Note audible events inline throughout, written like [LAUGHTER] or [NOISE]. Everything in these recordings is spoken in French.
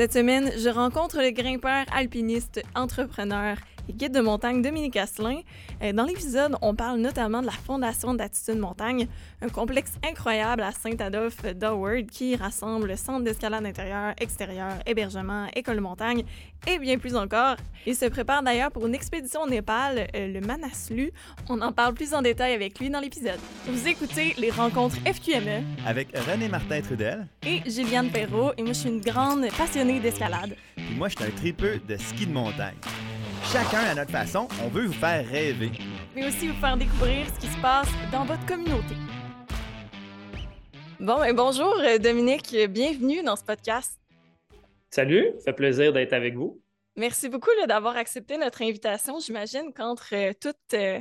Cette semaine, je rencontre le grimpeur, alpiniste, entrepreneur guide de montagne Dominique Asselin. Euh, dans l'épisode, on parle notamment de la fondation d'Attitude Montagne, un complexe incroyable à Saint-Adolphe d'Howard qui rassemble centre d'escalade intérieur, extérieur, hébergement, école de montagne et bien plus encore. Il se prépare d'ailleurs pour une expédition au Népal, euh, le Manaslu. On en parle plus en détail avec lui dans l'épisode. Vous écoutez les rencontres FQME avec René Martin Trudel et Juliane Perrault et moi je suis une grande passionnée d'escalade. Et moi je suis un tripeux de ski de montagne. Chacun à notre façon, on veut vous faire rêver. Mais aussi vous faire découvrir ce qui se passe dans votre communauté. Bon, ben bonjour euh, Dominique, bienvenue dans ce podcast. Salut, ça fait plaisir d'être avec vous. Merci beaucoup d'avoir accepté notre invitation. J'imagine qu'entre euh, toute euh,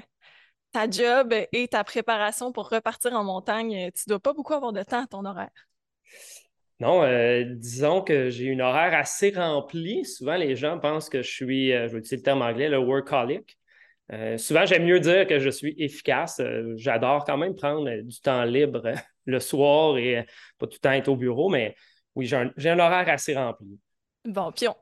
ta job et ta préparation pour repartir en montagne, tu dois pas beaucoup avoir de temps à ton horaire. Non, euh, disons que j'ai une horaire assez remplie. Souvent, les gens pensent que je suis, euh, je vais utiliser le terme anglais, le workaholic. Euh, souvent, j'aime mieux dire que je suis efficace. J'adore quand même prendre du temps libre [LAUGHS] le soir et pas tout le temps être au bureau, mais oui, j'ai un, horaire assez rempli. Bon, puis on,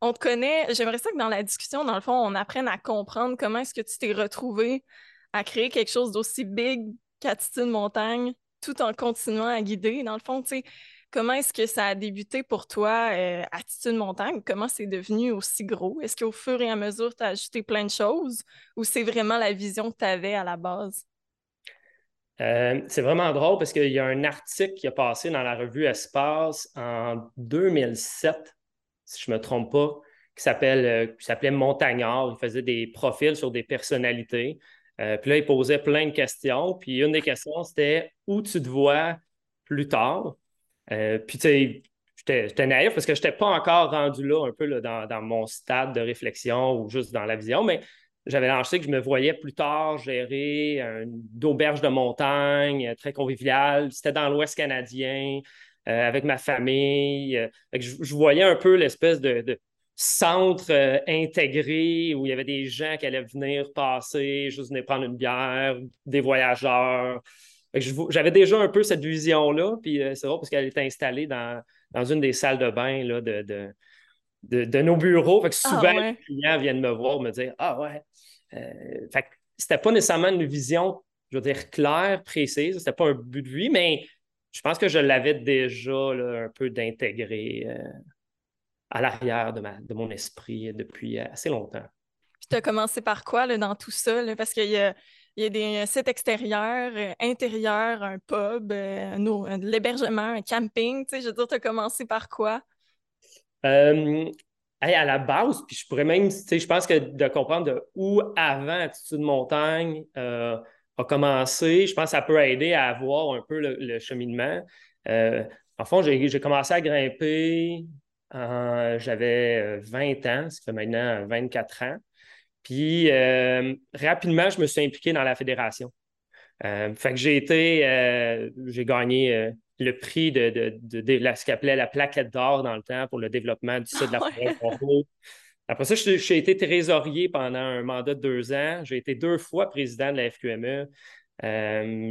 on te connaît. J'aimerais ça que dans la discussion, dans le fond, on apprenne à comprendre comment est-ce que tu t'es retrouvé à créer quelque chose d'aussi big qu'Attitude Montagne tout en continuant à guider. Dans le fond, tu sais, Comment est-ce que ça a débuté pour toi, euh, Attitude Montagne? Comment c'est devenu aussi gros? Est-ce qu'au fur et à mesure, tu as ajouté plein de choses ou c'est vraiment la vision que tu avais à la base? Euh, c'est vraiment drôle parce qu'il y a un article qui a passé dans la revue Espace en 2007, si je ne me trompe pas, qui euh, s'appelait Montagnard. Il faisait des profils sur des personnalités. puis là, il posait plein de questions. Puis une des questions, c'était où tu te vois plus tard? Euh, puis, tu sais, j'étais naïf parce que je n'étais pas encore rendu là, un peu là, dans, mon stade de réflexion ou juste dans la vision, mais j'avais lancé que je me voyais plus tard gérer une auberge de montagne très conviviale. C'était dans l'Ouest canadien, euh, avec ma famille. Euh, je, voyais un peu l'espèce de, centre intégré où il y avait des gens qui allaient venir passer, juste venir prendre une bière, des voyageurs. J'avais déjà un peu cette vision-là, puis euh, c'est vrai parce qu'elle est installée dans, dans une des salles de bain là, de, de, nos bureaux. Fait que ah, souvent, les clients viennent me voir, me dire Ah ouais. Euh, fait que c'était pas nécessairement une vision, je veux dire, claire, précise. C'était pas un but de vie, mais je pense que je l'avais déjà un peu d'intégrer euh, à l'arrière de, de mon esprit depuis assez longtemps. Puis tu as commencé par quoi là, dans tout ça? parce qu'il y a il y a des sites extérieurs, euh, intérieurs, un pub, euh, l'hébergement, un camping. Tu sais, je veux dire, tu as commencé par quoi? Euh, à la base, puis je pourrais même, tu sais, je pense que de comprendre de où avant Attitude Montagne a commencé, je pense que ça peut aider à voir un peu le, cheminement. en fond, j'ai commencé à grimper, j'avais 20 ans, ça fait maintenant 24 ans. Puis euh, rapidement, je me suis impliqué dans la fédération. Euh, fait que j'ai été, euh, j'ai gagné le prix de, ce qu'on appelait la plaquette d'or dans le temps pour le développement du site de la forêt Après ça, j'ai été trésorier pendant un mandat de deux ans. J'ai été deux fois président de la FQME.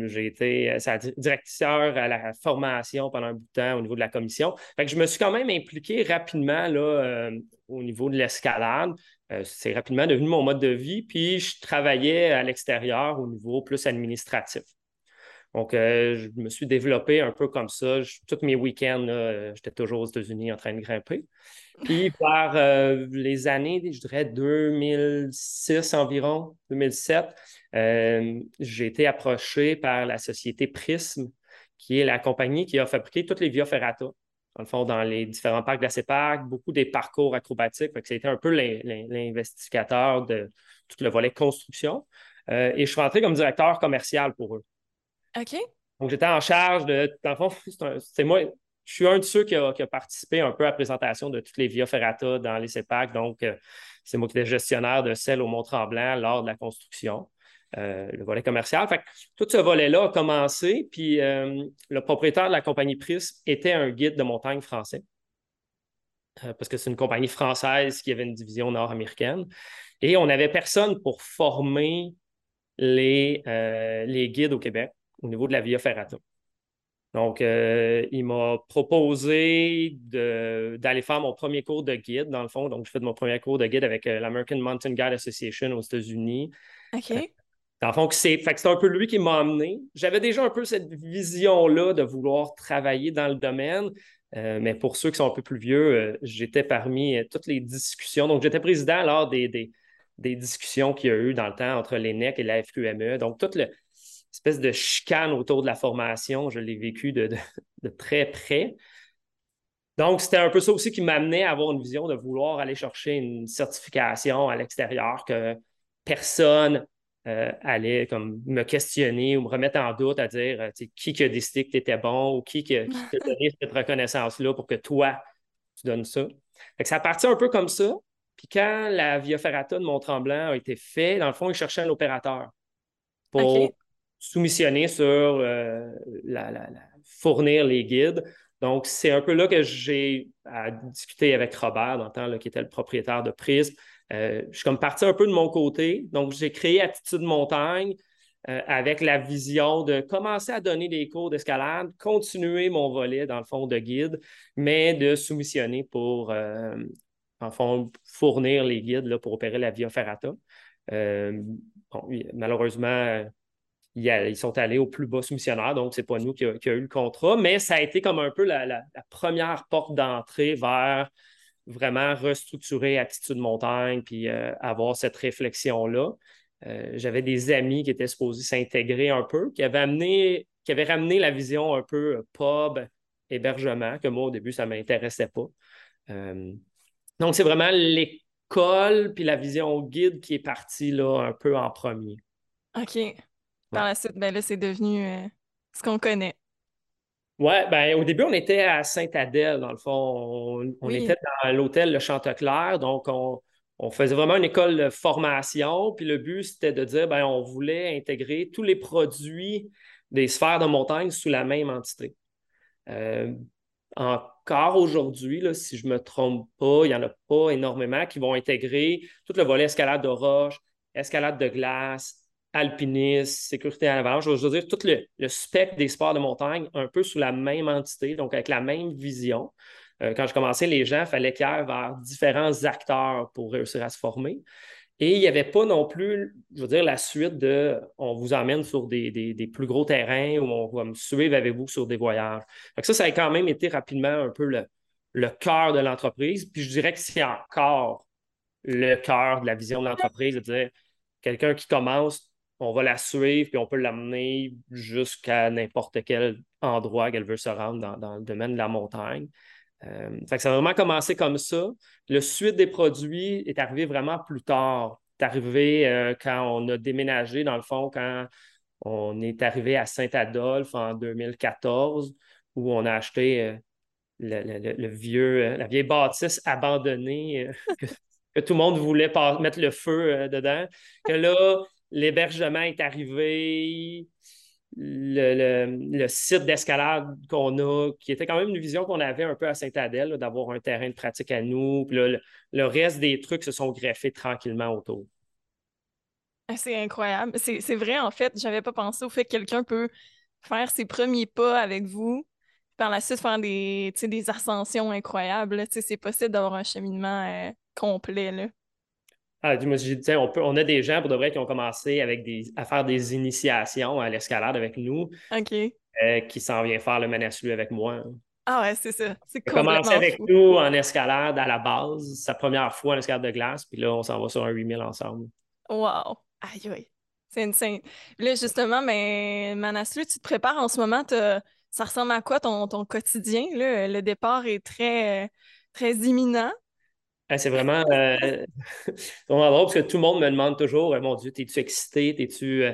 j'ai été directeur à la formation pendant un bout de temps au niveau de la commission. Fait que je me suis quand même impliqué rapidement là, au niveau de l'escalade. Euh, c'est rapidement devenu mon mode de vie. Puis je travaillais à l'extérieur au niveau plus administratif. Donc, euh, je me suis développé un peu comme ça. tous mes week-ends, j'étais toujours aux États-Unis en train de grimper. Puis, par euh, les années, je dirais 2006 environ, 2007, j'ai été approché par la société Prism, qui est la compagnie qui a fabriqué toutes les Via Ferrata dans le fond, dans les différents parcs de la CEPAC, beaucoup des parcours acrobatiques. C'était un peu l'investigateur de tout le volet construction. Euh, et je suis rentré comme directeur commercial pour eux. OK. Donc, j'étais en charge de. Dans le fond, [LAUGHS] c'est moi. Je suis un de ceux qui a, participé un peu à la présentation de toutes les Via Ferrata dans les CEPAC. Donc, euh, c'est moi qui étais gestionnaire de celle au Mont-Tremblant lors de la construction. Euh, le volet commercial. Fait tout ce volet-là a commencé, puis euh, le propriétaire de la compagnie Prism était un guide de montagne français. Euh, parce que c'est une compagnie française qui avait une division nord-américaine. Et on n'avait personne pour former les, les guides au Québec au niveau de la Via Ferrata. Donc, euh, il m'a proposé d'aller faire mon premier cours de guide, dans le fond. Donc, je fais mon premier cours de guide avec euh, l'American Mountain Guide Association aux États-Unis. OK. Euh, dans le c'est un peu lui qui m'a amené. J'avais déjà un peu cette vision-là de vouloir travailler dans le domaine. mais pour ceux qui sont un peu plus vieux, j'étais parmi toutes les discussions. Donc, j'étais président lors des, des, discussions qu'il y a eu dans le temps entre l'ENEC et la FQME. Donc, tout le, espèce de chicane autour de la formation. Je l'ai vécu de, très près. Donc, c'était un peu ça aussi qui m'amenait à avoir une vision de vouloir aller chercher une certification à l'extérieur que personne euh, allait comme me questionner ou me remettre en doute à dire euh, qui qui a décidé que tu étais bon ou qui, qui, t'a donné cette reconnaissance-là pour que toi, tu donnes ça. ça partit un peu comme ça. Puis quand la Via Ferrata de Mont-Tremblant a été fait, dans le fond, ils cherchaient un opérateur pour soumissionner sur euh, la, fournir les guides. Donc, c'est un peu là que j'ai discuté avec Robert, dans le temps, qui était le propriétaire de Prism. Euh, je suis comme parti un peu de mon côté. Donc, j'ai créé Attitude Montagne euh, avec la vision de commencer à donner des cours d'escalade, continuer mon volet, dans le fond, de guide, mais de soumissionner pour, en fond, fournir les guides pour opérer la Via Ferrata. malheureusement, ils sont allés au plus bas soumissionnaire, donc ce n'est pas nous qui avons eu le contrat, mais ça a été comme un peu la, première porte d'entrée vers vraiment restructurer Attitude Montagne, puis euh, avoir cette réflexion-là. Euh, j'avais des amis qui étaient supposés s'intégrer un peu, qui avaient amené, qui avaient ramené la vision un peu euh, pub, hébergement, que moi au début, ça ne m'intéressait pas. donc, c'est vraiment l'école puis la vision guide qui est partie là un peu en premier. OK. Par la suite, ben là, c'est devenu ce qu'on connaît. Ouais, ben, au début, on était à Sainte-Adèle, dans le fond. On, était dans l'hôtel Le Chanteclair, donc on, faisait vraiment une école de formation. Puis le but, c'était de dire, ben, on voulait intégrer tous les produits des sphères de montagne sous la même entité. Euh, encore aujourd'hui, si je ne me trompe pas, il n'y en a pas énormément qui vont intégrer tout le volet escalade de roche, escalade de glace, alpinisme, sécurité à l'avalanche, je veux dire tout le, spectre des sports de montagne un peu sous la même entité, donc avec la même vision. Euh, quand je commençais, les gens, il fallait qu'ils aillent vers différents acteurs pour réussir à se former. Et il n'y avait pas non plus, je veux dire, la suite de on vous emmène sur des, plus gros terrains ou on va me suivre avec vous sur des voyages. Ça, ça a quand même été rapidement un peu le, le cœur de l'entreprise. Puis je dirais que c'est encore le cœur de la vision de l'entreprise, de dire quelqu'un qui commence, on va la suivre, puis on peut l'amener jusqu'à n'importe quel endroit qu'elle veut se rendre dans, le domaine de la montagne. Euh, ça a vraiment commencé comme ça. Le suite des produits est arrivé vraiment plus tard. C'est arrivé euh, quand on a déménagé, dans le fond, quand on est arrivé à Saint-Adolphe en 2014, où on a acheté euh, le, vieux, la vieille bâtisse abandonnée [LAUGHS] que, que, tout le monde voulait mettre le feu dedans. Que là, l'hébergement est arrivé, le, site d'escalade qu'on a, qui était quand même une vision qu'on avait un peu à Saint-Adèle, d'avoir un terrain de pratique à nous. Puis le, reste des trucs se sont greffés tranquillement autour. Ah, c'est incroyable. C'est vrai, en fait, j'avais pas pensé au fait que quelqu'un peut faire ses premiers pas avec vous, par la suite faire des, des ascensions incroyables. C'est possible d'avoir un cheminement euh, complet. Là. Ah, on, peut, on a des gens pour de vrai qui ont commencé avec des, à faire des initiations à l'escalade avec nous. OK. Euh, qui s'en vient faire le Manaslu avec moi. Ah ouais, c'est ça. C'est commencé avec nous en escalade à la base, sa première fois en escalade de glace, puis là, on s'en va sur un 8000 ensemble. Wow! Aïe, aïe. C'est insane. Là, justement, mais Manaslu, tu te prépares en ce moment, ça ressemble à quoi ton, ton quotidien? Là? Le départ est très, très imminent. C'est vraiment, euh, [LAUGHS] drôle parce que tout le monde me demande toujours Mon Dieu, es-tu excité? Es-tu. Euh,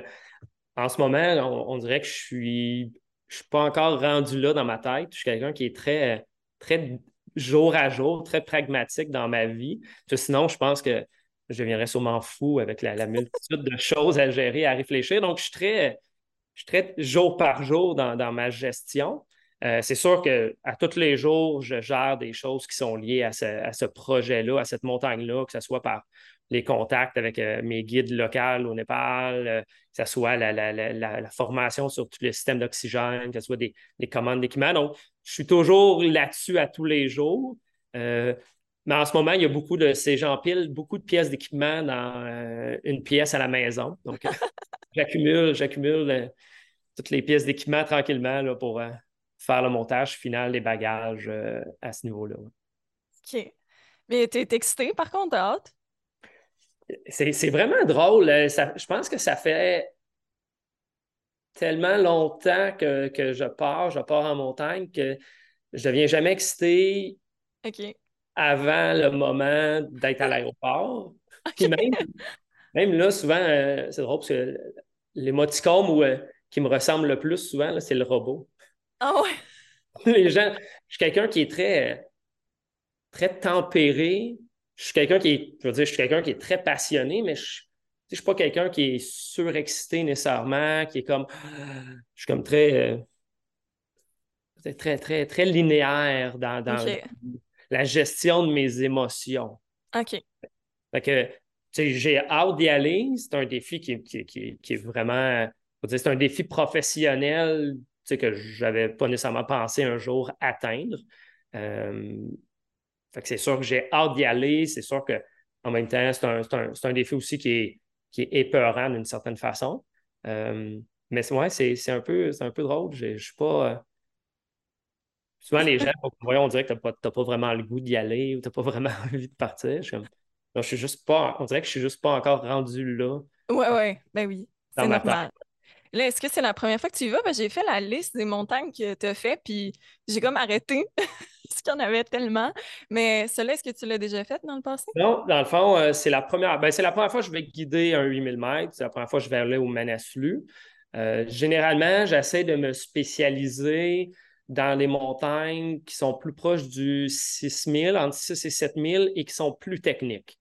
en ce moment, on, dirait que je suis. Je suis pas encore rendu là dans ma tête. Je suis quelqu'un qui est très, très jour à jour, très pragmatique dans ma vie. sinon, je pense que je deviendrais sûrement fou avec la, multitude de choses à gérer, à réfléchir. Donc, je suis très, je suis très jour par jour dans, ma gestion. C'est sûr qu'à tous les jours, je gère des choses qui sont liées à ce, projet-là, à cette montagne-là, que ce soit par les contacts avec mes guides locaux au Népal, que ce soit la, formation sur tous les systèmes d'oxygène, que ce soit des, commandes d'équipement. Donc, je suis toujours là-dessus à tous les jours. Mais en ce moment, il y a beaucoup de ces gens pile, beaucoup de pièces d'équipement dans euh, une pièce à la maison. Donc, [LAUGHS] j'accumule, j'accumule euh, toutes les pièces d'équipement tranquillement là, pour euh, faire le montage final des bagages à ce niveau-là. OK. Mais tu es excité par contre, hâte? C'est vraiment drôle. je pense que ça fait tellement longtemps que, que, je pars, je pars en montagne que je ne deviens jamais excité. Avant le moment d'être à l'aéroport. [LAUGHS] même, là, souvent, euh, c'est drôle parce que l'émoticône euh, qui me ressemble le plus souvent, c'est le robot. Ah ouais? [LAUGHS] Les gens, je suis quelqu'un qui est très, très tempéré. Je suis quelqu'un qui est, je veux dire, je suis quelqu'un qui est très passionné, mais je ne suis pas quelqu'un qui est surexcité nécessairement, qui est comme, [GASPS] je suis comme très, euh, très, très, très linéaire dans, dans, la gestion de mes émotions. OK. Fait que, j'ai hâte d'y aller. C'est un défi qui, est vraiment, c'est un défi professionnel que je n'avais pas nécessairement pensé un jour atteindre. Euh, fait que c'est sûr que j'ai hâte d'y aller. C'est sûr qu'en même temps, c'est un, défi aussi qui est, qui est épeurant d'une certaine façon. Euh, mais ouais, c'est un, peu, un peu drôle. Je ne suis pas. Souvent, les gens, on dirait que tu n'as pas, vraiment le goût d'y aller ou tu n'as pas vraiment [LAUGHS] envie de partir. Je, je suis juste pas, on dirait que je suis juste pas encore rendu là. Oui, oui, ben oui, c'est normal. Là, est-ce que c'est la première fois que tu y vas? J'ai fait la liste des montagnes que tu as fait, puis j'ai comme arrêté [LAUGHS] parce qu'il y en avait tellement. Mais cela, est-ce que tu l'as déjà fait dans le passé? Non, dans le fond, euh, c'est la première. Ben, c'est la première fois que je vais guider un 8000 mètres. C'est la première fois que je vais aller au Manaslu. Euh, généralement, j'essaie de me spécialiser dans les montagnes qui sont plus proches du 6000, entre 6 et 7000 et qui sont plus techniques.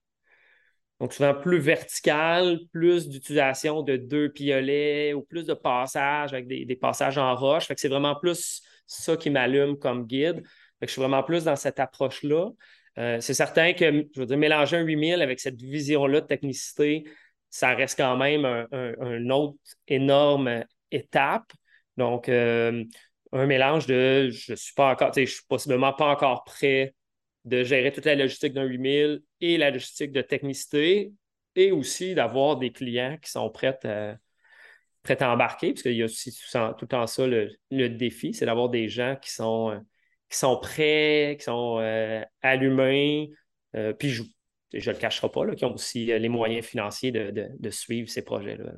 Donc, souvent plus vertical, plus d'utilisation de deux piolets ou plus de passages avec des, passages en roche. Fait que c'est vraiment plus ça qui m'allume comme guide. Fait que je suis vraiment plus dans cette approche-là. Euh, c'est certain que, je veux dire, mélanger un 8000 avec cette vision-là de technicité, ça reste quand même un, autre énorme étape. Donc, euh, un mélange de je suis pas encore, je suis possiblement pas encore prêt de gérer toute la logistique d'un 8000 et la logistique de technicité et aussi d'avoir des clients qui sont prêts à, prêts à embarquer, parce qu'il y a aussi tout, le ça le, défi, c'est d'avoir des gens qui sont, qui sont prêts, qui sont euh, allumés, euh, puis je ne le cacherai pas, là, qui ont aussi les moyens financiers de, suivre ces projets-là.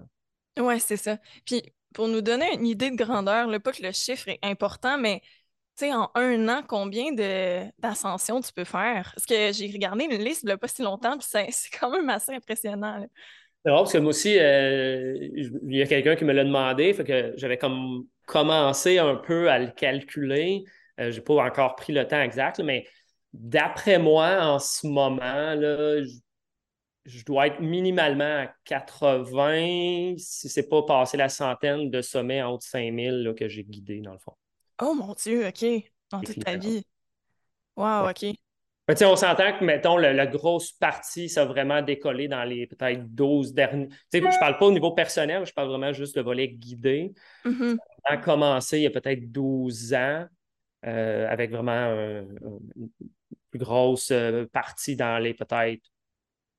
Oui, c'est ça. Puis pour nous donner une idée de grandeur, là, pas que le chiffre est important, mais en un an, combien d'ascensions tu peux faire? Parce que j'ai regardé une liste il n'y a pas si longtemps, puis c'est [LAUGHS] quand même assez impressionnant. C'est vrai, parce que moi aussi, euh, il y a quelqu'un qui me l'a demandé, fait que j'avais comme commencé un peu à le calculer. Euh, je n'ai pas encore pris le temps exact, mais d'après moi, en ce moment, là, je dois être minimalement à 80, si c'est pas passé la centaine de sommets en haut de 5000 que j'ai guidé, dans le fond. Oh mon Dieu, OK. Dans toute ta vie. Wow, OK. on s'entend que, mettons, la grosse partie, ça a vraiment décollé dans les peut-être 12 derniers. Je ne parle pas au niveau personnel, je parle vraiment juste de volet guidé. Mm-hmm. Ça a commencé il y a peut-être 12 ans, euh, avec vraiment une plus grosse euh, partie dans les peut-être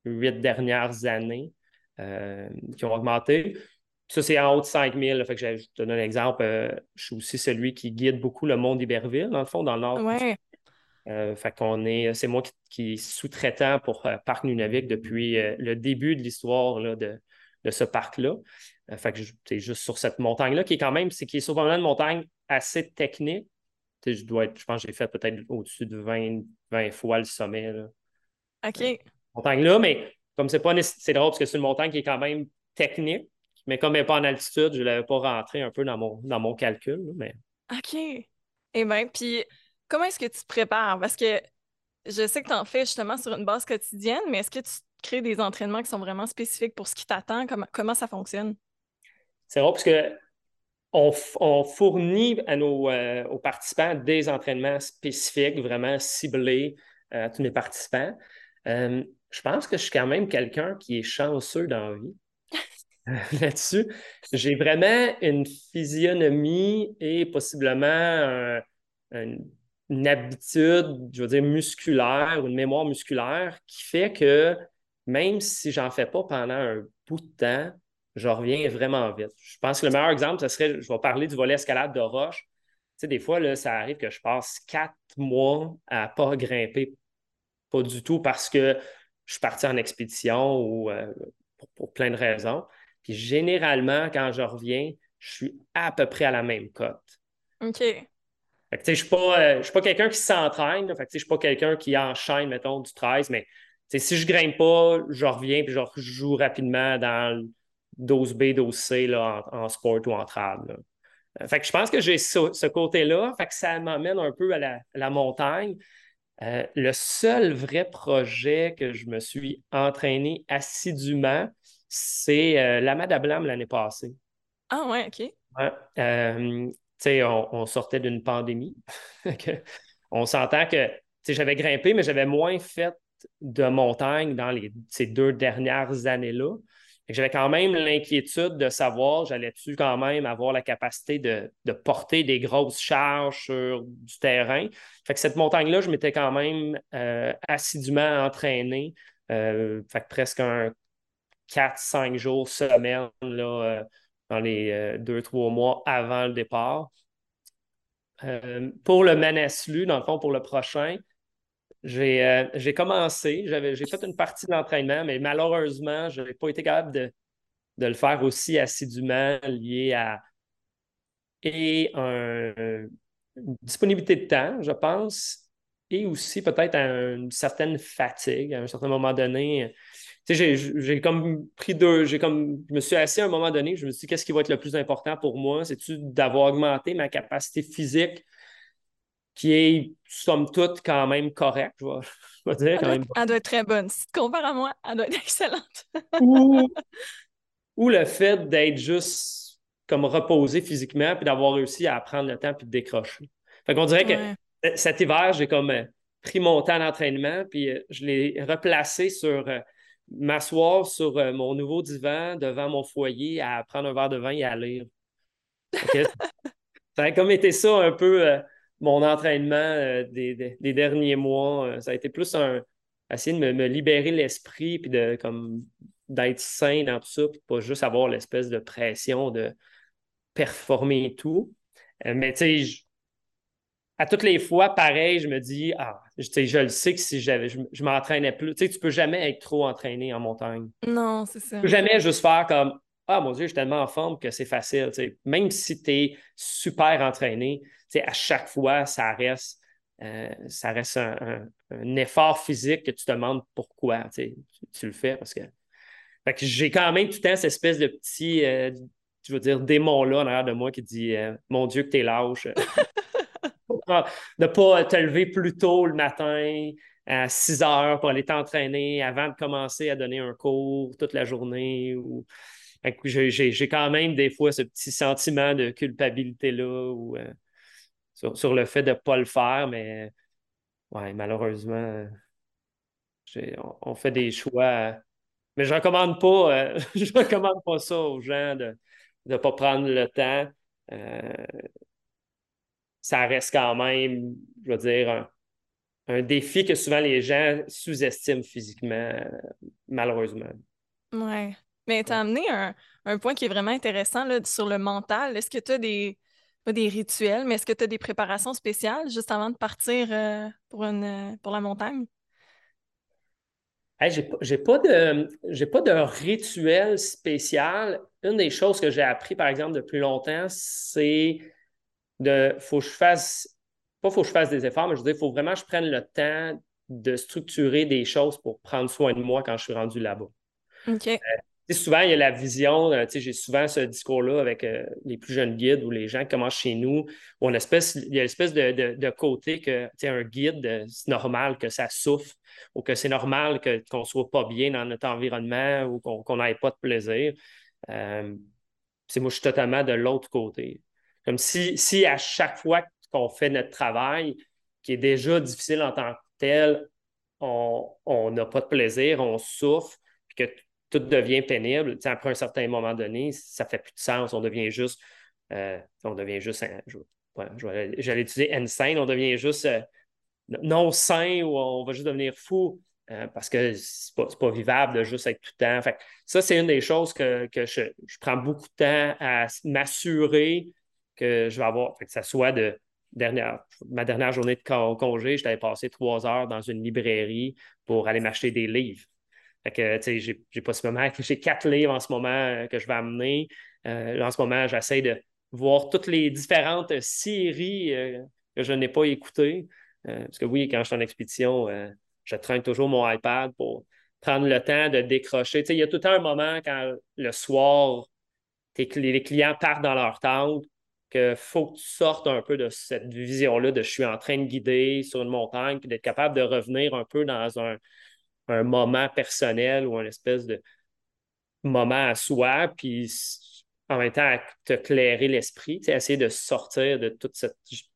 huit dernières années euh, qui ont augmenté. Ça, c'est en haut de 5 000. Fait que je te donne un exemple. Euh, je suis aussi celui qui guide beaucoup le monde d'Iberville, dans le fond, dans le nord. Ouais. Euh, fait qu'on est, c'est moi qui, suis sous-traitant pour Parc Nunavik depuis le début de l'histoire de, ce parc-là. fait que c'est juste sur cette montagne-là qui est quand même, c'est qui est souvent une montagne assez technique. je dois je pense que j'ai fait peut-être au-dessus de 20, 20 fois le sommet. Là. OK montagne-là, mais comme c'est pas c'est drôle parce que c'est une montagne qui est quand même technique, mais comme elle n'est pas en altitude, je ne l'avais pas rentré un peu dans mon, dans mon calcul. Mais... OK. Eh bien, puis comment est-ce que tu te prépares? Parce que je sais que tu en fais justement sur une base quotidienne, mais est-ce que tu crées des entraînements qui sont vraiment spécifiques pour ce qui t'attend? Comment, comment ça fonctionne? C'est drôle parce que on, fournit à nos, euh, aux participants des entraînements spécifiques, vraiment ciblés à tous les participants. je pense que je suis quand même quelqu'un qui est chanceux dans la vie. [LAUGHS] [LAUGHS] là-dessus. J'ai vraiment une physionomie et possiblement une habitude, je veux dire, musculaire ou une mémoire musculaire qui fait que même si j'en fais pas pendant un bout de temps, je reviens vraiment vite. Je pense que le meilleur exemple, ce serait, je vais parler du volet escalade de roche. Tu sais, des fois, là, ça arrive que je passe quatre mois à pas grimper, pas du tout parce que je suis parti en expédition ou euh, pour, plein de raisons. Puis généralement, quand je reviens, je suis à peu près à la même cote. OK. je ne suis pas, euh, pas quelqu'un qui s'entraîne. Je ne suis pas quelqu'un qui enchaîne, mettons, du 13, mais si je ne grimpe pas, je reviens puis je joue rapidement dans le 12B, 12C là, en, sport ou en trad. Euh, fait que je pense que j'ai ce, côté-là. Fait que ça m'amène un peu à la, montagne. Euh, le seul vrai projet que je me suis entraîné assidûment, c'est euh, la Madablam l'année passée. Ah ouais, OK. Euh, on, on, sortait d'une pandémie. [LAUGHS] on s'entend que j'avais grimpé, mais j'avais moins fait de montagne dans les, ces deux dernières années-là. J'avais quand même l'inquiétude de savoir, j'allais-tu quand même avoir la capacité de, porter des grosses charges sur du terrain? Fait que cette montagne-là, je m'étais quand même euh, assidûment entraîné. fait presque un 4-5 jours, semaine, là, euh, dans les euh, deux, trois mois avant le départ. Euh, pour le Manaslu, dans le fond, pour le prochain, j'ai commencé, j'ai fait une partie de l'entraînement, mais malheureusement, je n'avais pas été capable de, le faire aussi assidûment lié à et une disponibilité de temps, je pense, et aussi peut-être à une certaine fatigue. À un certain moment donné, j'ai comme pris deux, j'ai comme, je me suis assis à un moment donné, je me suis dit, qu'est-ce qui va être le plus important pour moi? C'est-tu d'avoir augmenté ma capacité physique qui est, somme toute, quand même correcte, je vais, [LAUGHS] dire. Elle, doit, elle doit être très bonne. Si tu compares à moi, elle doit être [LAUGHS] excellente. ou, le fait d'être juste comme reposé physiquement puis d'avoir réussi à prendre le temps puis de décrocher. Fait qu'on dirait que cet hiver, j'ai comme euh, pris mon temps d'entraînement puis euh, je l'ai replacé sur euh, m'asseoir sur euh, mon nouveau divan devant mon foyer à prendre un verre de vin et à lire. [LAUGHS] ça a comme été ça un peu euh, mon entraînement euh, des, derniers mois. ça a été plus un essayer de me, libérer l'esprit puis de comme d'être sain dans tout ça, puis pas juste avoir l'espèce de pression de performer et tout. mais tu sais, à toutes les fois, pareil, je me dis, ah, je, je le sais que si j'avais, je, m'entraînais plus. Tu sais, tu peux jamais être trop entraîné en montagne. Non, c'est ça. Tu peux jamais juste faire comme, ah, mon Dieu, je suis tellement en forme que c'est facile. Tu. Même si tu es super entraîné, tu à chaque fois, ça reste, euh, ça reste un, effort physique que tu te demandes pourquoi. Tu, tu, le fais parce que. J'ai quand même tout le temps cette espèce de petit, euh, je veux dire, démon-là en arrière de moi qui dit euh, Mon Dieu, que t'es lâche. [LAUGHS] de ne pas te lever plus tôt le matin à 6 heures pour aller t'entraîner avant de commencer à donner un cours toute la journée. Ou... J'ai quand même des fois ce petit sentiment de culpabilité-là ou, euh, sur, le fait de ne pas le faire, mais ouais, malheureusement, on, fait des choix. Mais je recommande pas, euh, [LAUGHS] je recommande pas ça aux gens de ne pas prendre le temps. Euh, ça reste quand même, je veux dire, un, défi que souvent les gens sous-estiment physiquement, malheureusement. Oui. Mais tu as amené un, point qui est vraiment intéressant là, sur le mental. Est-ce que tu as des, pas des rituels, mais est-ce que tu as des préparations spéciales juste avant de partir euh, pour, une, pour la montagne? j'ai pas, de, j'ai pas de rituel spécial. Une des choses que j'ai appris, par exemple, depuis longtemps, c'est de faut que je fasse, pas faut que je fasse des efforts, mais je veux dire, il faut vraiment que je prenne le temps de structurer des choses pour prendre soin de moi quand je suis rendu là-bas. OK. Euh, souvent, il y a la vision, euh, j'ai souvent ce discours-là avec euh, les plus jeunes guides ou les gens qui commencent chez nous, où on espèce, il y a l'espèce de, de, côté que un guide, c'est normal que ça souffre ou que c'est normal qu'on ne soit pas bien dans notre environnement ou qu'on n'ait pas de plaisir. c'est moi, je suis totalement de l'autre côté. Comme si, si à chaque fois qu'on fait notre travail, qui est déjà difficile en tant que tel, on n'a pas de plaisir, on souffre, puis que tout devient pénible, après un certain moment donné, ça fait plus de sens. On devient juste, euh, on devient juste, j'allais utiliser insane, on devient juste euh, non sain ou on va juste devenir fou. Euh, parce que c'est pas, pas vivable de juste être tout le temps. Fait ça, c'est une des choses que, je, prends beaucoup de temps à m'assurer que je vais avoir, que ça soit de dernière, ma dernière journée de congé, je t'avais passé trois heures dans une librairie pour aller m'acheter des livres. Fait que, tu sais, j'ai, possiblement, [LAUGHS] j'ai quatre livres en ce moment euh, que je vais amener. Euh, en ce moment, j'essaie de voir toutes les différentes séries euh, que je n'ai pas écoutées. parce que oui, quand je suis en expédition, je traîne toujours mon iPad pour prendre le temps de décrocher. Tu sais, il y a tout un moment quand le soir, les clients partent dans leur tente, qu'il faut que tu sortes un peu de cette vision-là de je suis en train de guider sur une montagne, puis d'être capable de revenir un peu dans un, moment personnel ou un espèce de moment à soi, puis en même temps te clairer l'esprit, essayer de sortir de toute cette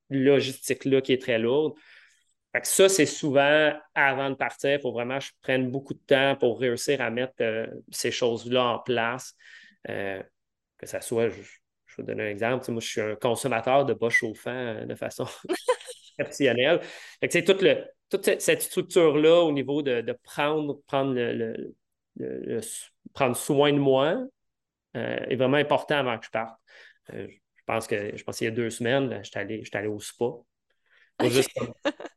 logistique-là qui est très lourde. ça, c'est souvent avant de partir, il faut vraiment que je prenne beaucoup de temps pour réussir à mettre euh, ces choses-là en place. Euh, que ça soit, vais vous donner un exemple, moi, je suis un consommateur de bas chauffant euh, de façon [LAUGHS] exceptionnelle. Fait tout le, toute cette structure-là au niveau de, prendre, prendre, le, prendre soin de moi euh, est vraiment important avant que je parte. Euh, je pense que je pense qu'il y a deux semaines, je suis allé, allé, au spa.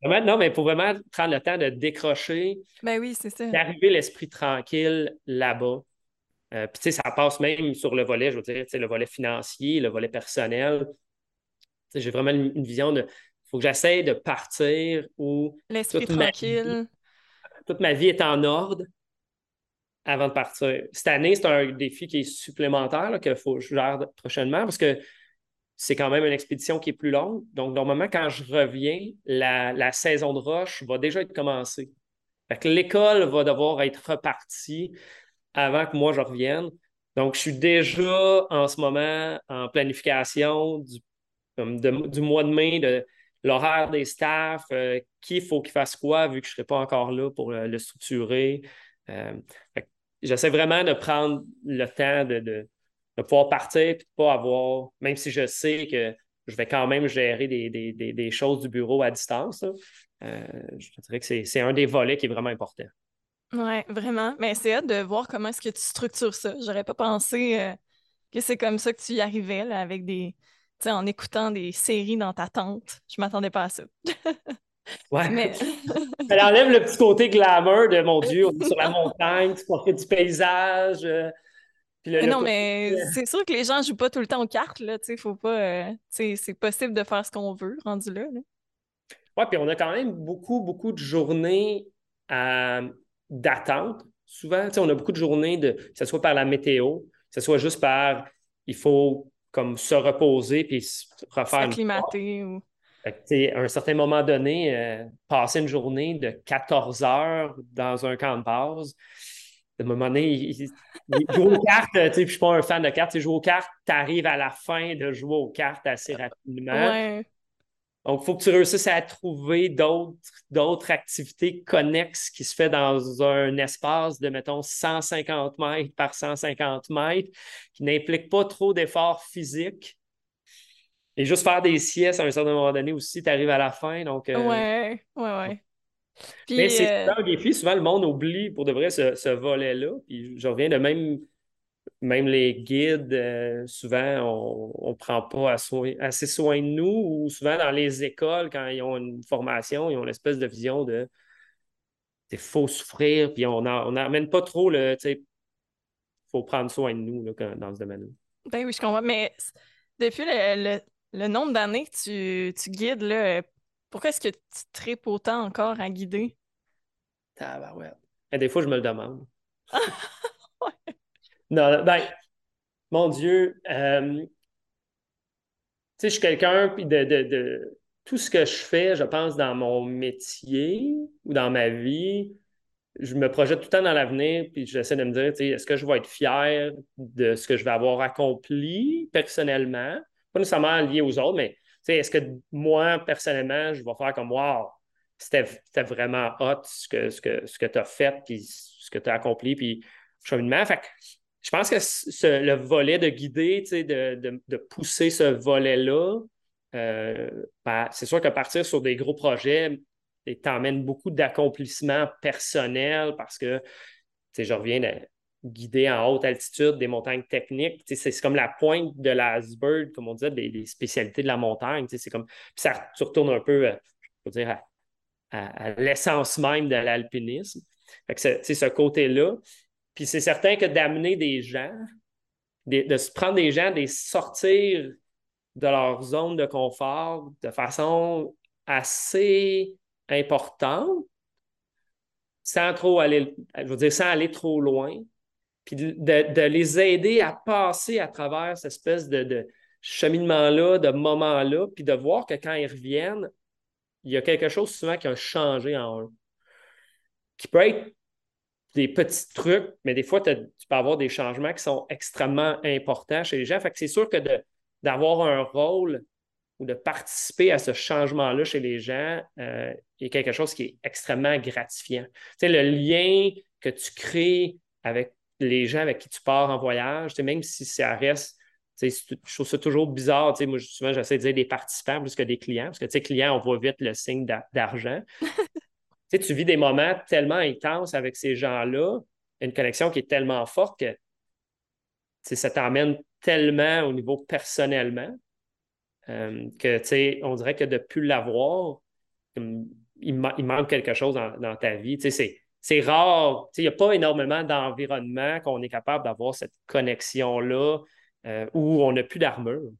non, mais pour vraiment prendre le temps de décrocher, ben oui, c'est ça. d'arriver l'esprit tranquille là-bas. Euh, puis, tu sais, ça passe même sur le volet, je veux dire, le volet financier, le volet personnel. J'ai vraiment une, vision de faut que j'essaie de partir où. L'esprit tranquille. toute ma vie est en ordre avant de partir. Cette année, c'est un défi qui est supplémentaire qu'il faut que je gère prochainement parce que c'est quand même une expédition qui est plus longue. Donc, normalement, quand je reviens, la, saison de roche va déjà être commencée. l'école va devoir être repartie avant que moi je revienne. Donc, je suis déjà en ce moment en planification du, du mois de mai de l'horaire des staffs, euh, qui faut qu'il fasse quoi, vu que je ne serai pas encore là pour le, structurer. Euh, j'essaie vraiment de prendre le temps de, pouvoir partir et de ne pas avoir, même si je sais que je vais quand même gérer des, choses du bureau à distance, euh, je dirais que c'est un des volets qui est vraiment important. Oui, vraiment. Mais c'est hâte de voir comment est-ce que tu structures ça. J'aurais pas pensé que c'est comme ça que tu y arrivais, avec des, en écoutant des séries dans ta tente. Je m'attendais pas à ça. [LAUGHS] ouais. Mais... [LAUGHS] Elle enlève le petit côté glamour de mon Dieu, on est sur la montagne, tu profite du paysage. Euh, non, mais c'est sûr que les gens jouent pas tout le temps aux cartes, là, tu faut pas... Euh, c'est possible de faire ce qu'on veut, rendu là. Oui, puis on a quand même beaucoup, beaucoup de journées euh, d'attente. Souvent, on a beaucoup de journées, de, que ce soit par la météo, que ce soit juste par il faut comme se reposer puis refaire. S'acclimater. Ou... à un certain moment donné, euh, passer une journée de 14 heures dans un camp de base, à un moment donné, jouer aux cartes, tu sais, je ne suis pas un fan de cartes, jouer aux cartes, tu arrives à la fin de jouer aux cartes assez rapidement. Ouais. Donc, il faut que tu réussisses à trouver d'autres activités connexes qui se fait dans un espace de, mettons, 150 mètres par 150 mètres, qui n'implique pas trop d'efforts physiques. Et juste faire des siestes à un certain moment donné aussi, tu arrives à la fin. Donc, euh, Ouais, ouais, ouais. Mais c'est euh, un défi. Souvent, le monde oublie pour de vrai ce, ce volet-là. Puis je reviens de même même les guides, euh, souvent, on ne prend pas assez soin de nous, ou souvent dans les écoles, quand ils ont une formation, ils ont l'espèce de vision de il faut souffrir, puis on n'amène pas trop le. Il faut prendre soin de nous dans ce domaine-là. Ben oui, je comprends. Mais depuis le, nombre d'années que tu, guides, là, pourquoi est-ce que tu tripes autant encore à guider? Ah, ouais. des fois, je me le demande. [LAUGHS] [LAUGHS] Non, ben, mon Dieu, euh, tu sais, je suis quelqu'un, puis de, de, tout ce que je fais, je pense, dans mon métier ou dans ma vie, je me projette tout le temps dans l'avenir, puis j'essaie de me dire, est-ce que je vais être fier de ce que je vais avoir accompli personnellement? Pas nécessairement lié aux autres, mais est-ce que moi, personnellement, je vais faire comme Wow, c'était vraiment hot ce que, ce que, ce que tu as fait, puis ce que tu as accompli, puis cheminement. Fait je pense que le volet de guider, de, de, pousser ce volet-là, euh, c'est sûr que partir sur des gros projets t'emmène beaucoup d'accomplissements personnels parce que je reviens de guider en haute altitude des montagnes techniques. C'est comme la pointe de l'iceberg, comme on disait, des, spécialités de la montagne. C'est comme, puis ça, tu retournes un peu, euh, dire, à, l'essence même de l'alpinisme. Ce côté-là. Puis c'est certain que d'amener des gens, de se prendre des gens, de les sortir de leur zone de confort de façon assez importante, sans trop aller, je veux dire, sans aller trop loin, puis de, les aider à passer à travers cette espèce de, cheminement-là, de moment-là, puis de voir que quand ils reviennent, il y a quelque chose souvent qui a changé en eux. Qui peut être des petits trucs, mais des fois, tu peux avoir des changements qui sont extrêmement importants chez les gens. Fait que c'est sûr que d'avoir un rôle ou de participer à ce changement-là chez les gens euh, est quelque chose qui est extrêmement gratifiant. Tu sais, le lien que tu crées avec les gens avec qui tu pars en voyage, même si ça reste je trouve ça toujours bizarre. Moi, souvent, j'essaie de dire des participants plus que des clients, parce que clients, on voit vite le signe d'argent. [LAUGHS] tu vis des moments tellement intenses avec ces gens-là, une connexion qui est tellement forte que ça t'emmène tellement au niveau personnellement euh, que, on dirait que de ne plus l'avoir, il, manque quelque chose dans, ta vie. C'est rare. Il n'y a pas énormément d'environnement qu'on est capable d'avoir cette connexion-là euh, où on n'a plus d'armure.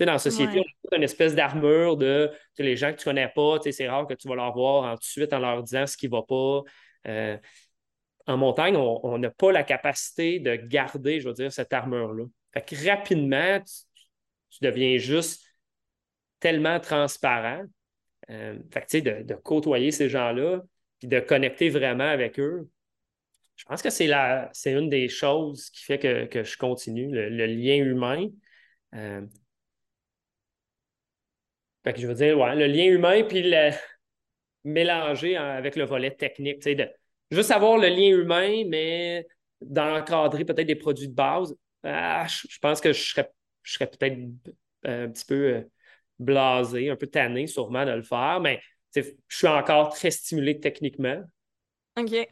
Tu sais, dans la société, on a une espèce d'armure de les gens que tu ne connais pas, tu sais, c'est rare que tu vas leur voir tout de suite en leur disant ce qui ne va pas. Euh, en montagne, on n'a pas la capacité de garder, je veux dire, cette armure-là. Fait que rapidement, tu deviens juste tellement transparent. Euh, fait de, de, côtoyer ces gens-là, puis de connecter vraiment avec eux, je pense que c'est, la, c'est une des choses qui fait que, je continue, le, lien humain. Euh, fait que je veux dire, ouais, le lien humain, puis le [LAUGHS] mélanger avec le volet technique, de juste avoir le lien humain, mais d'encadrer peut-être des produits de base. Ah, je, pense que je serais, je serais peut-être euh, un petit peu blasé, un peu tanné sûrement de le faire, mais je suis encore très stimulé techniquement. OK.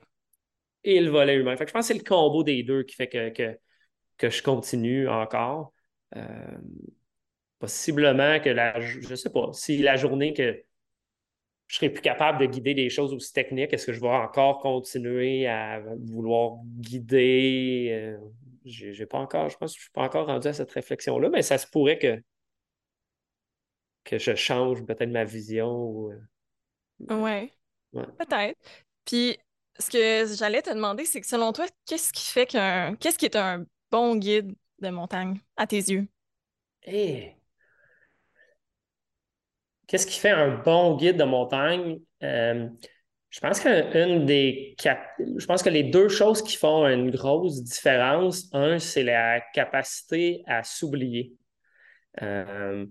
Et le volet humain. Fait je pense que c'est le combo des deux qui fait que, que, je continue encore. Euh, possiblement que la, je sais pas, si la journée que je serai plus capable de guider des choses aussi techniques, est-ce que je vais encore continuer à vouloir guider? Euh, j'ai pas encore, je pense que je suis pas encore rendu à cette réflexion-là, mais ça se pourrait que que je change peut-être ma vision. Ou... Euh, ouais. Peut-être. Puis, ce que j'allais te demander, c'est que selon toi, qu'est-ce qui fait qu'un. Qu'est-ce qui est un bon guide de montagne à tes yeux? Eh! Qu'est-ce qui fait un bon guide de montagne? Euh, je pense que des je pense que les deux choses qui font une grosse différence, un, c'est la capacité à s'oublier. Euh,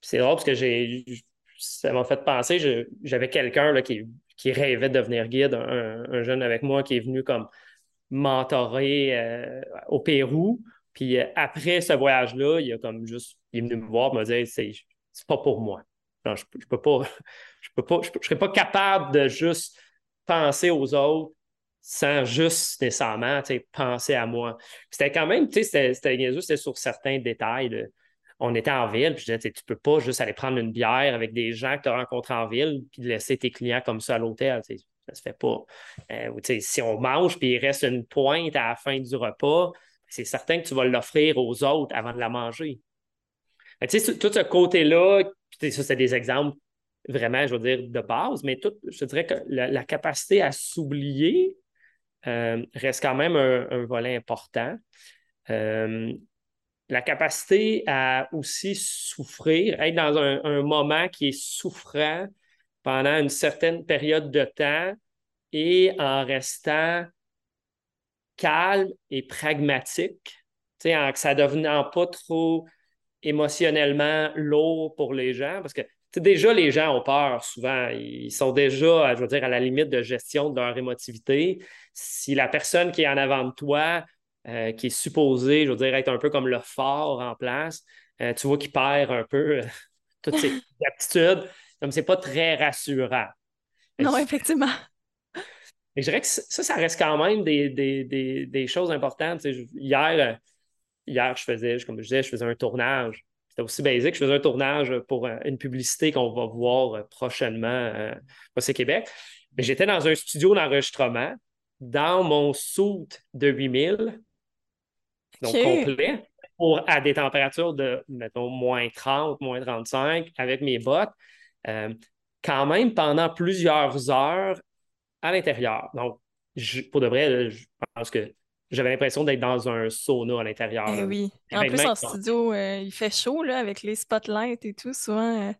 c'est drôle parce que j'ai ça m'a fait penser, j'avais quelqu'un qui, qui rêvait de devenir guide, un, jeune avec moi qui est venu comme mentorer euh, au Pérou. Puis après ce voyage-là, il a comme juste, il est venu me voir et dire c'est, c'est pas pour moi. Je, [LAUGHS] je peux pas, je peux pas, je, serais pas capable de juste penser aux autres sans juste nécessairement penser à moi. C'était quand même, c'était, c'était, sur certains détails on était en ville, puis je disais, tu peux pas juste aller prendre une bière avec des gens que tu as rencontrés en ville, puis laisser tes clients comme ça à l'hôtel. Ça se fait pas. Euh, si on mange, puis il reste une pointe à la fin du repas, c'est certain que tu vas l'offrir aux autres avant de la manger. tout ce côté-là, ça, c'est des exemples vraiment, je veux dire, de base, mais tout, je dirais que la, capacité à s'oublier euh, reste quand même un, volet important. Euh, la capacité à aussi souffrir, être dans un, moment qui est souffrant pendant une certaine période de temps, et en restant calme et pragmatique, en ça devenant pas trop émotionnellement lourd pour les gens, parce que déjà, les gens ont peur souvent. Ils sont déjà, je veux dire, à la limite de gestion de leur émotivité. Si la personne qui est en avant de toi, euh, qui est supposée, je veux dire, être un peu comme le fort en place, euh, tu vois qu'il perd un peu euh, [LAUGHS] toutes ses [LAUGHS] aptitudes, comme c'est pas très rassurant. Non, effectivement. Et je dirais que ça, ça reste quand même des, choses importantes. hier, hier, je faisais, comme je disais, je faisais un tournage. C'était aussi basique. Je faisais un tournage pour euh, une publicité qu'on va voir euh, prochainement euh, au Québec. Mais j'étais dans un studio d'enregistrement dans mon soute de 8000, donc complet, pour, à des températures de, mettons, moins 30, moins 35, avec mes bottes, quand même pendant plusieurs heures à l'intérieur. Donc, pour de vrai, je pense que j'avais l'impression d'être dans un sauna à l'intérieur. Eh oui. En plus, en studio, euh, il fait chaud là, avec les spotlights et tout, souvent. Euh.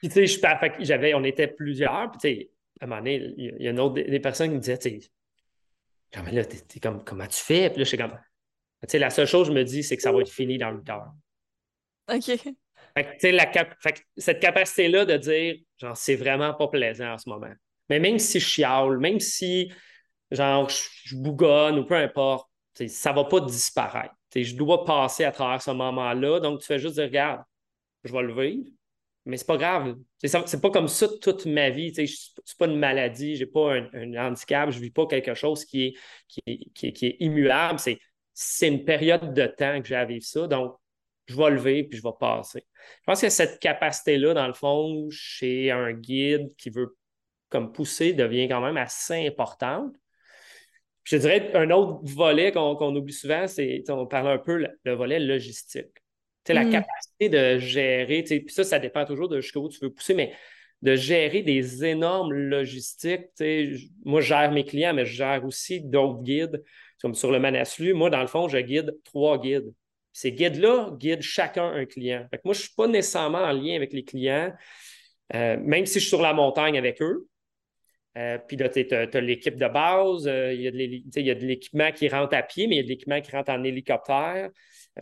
Puis, tu sais, j'avais, on était plusieurs. Puis, tu sais, à un moment donné, il y a une autre des personnes qui me disaient, tu sais, là, t'es, comme, comment tu fais? Puis là, je suis comme, tu sais, la seule chose que je me dis, c'est que ça va être fini dans le temps. OK. Fait que, tu sais, la cette capacité-là de dire, genre, c'est vraiment pas plaisant en ce moment. Mais même si je chiale, même si, genre, je bougonne ou peu importe, ça ne va pas disparaître. je dois passer à travers ce moment-là. Donc, tu fais juste dire, regarde, je vais le vivre, mais c'est pas grave. C'est pas comme ça toute ma vie. Ce n'est pas une maladie, je n'ai pas un, handicap, je ne vis pas quelque chose qui est, immuable. C'est une période de temps que j'ai à vivre ça. Donc, je vais le vivre puis je vais passer. Je pense que cette capacité-là, dans le fond, chez un guide qui veut comme pousser, devient quand même assez importante. Je dirais un autre volet qu'on oublie souvent, c'est, on parle un peu le, volet logistique. La mm. capacité de gérer, puis ça, ça dépend toujours de jusqu'où tu veux pousser, mais de gérer des énormes logistiques. Moi, je gère mes clients, mais je gère aussi d'autres guides, comme sur le Manaslu. Moi, dans le fond, je guide trois guides. Ces guides-là guident chacun un client. moi, je ne suis pas nécessairement en lien avec les clients, euh, même si je suis sur la montagne avec eux. Euh, puis là, tu as, l'équipe de base, euh, il y a de l'équipement qui rentre à pied, mais il y a de l'équipement qui rentre en hélicoptère.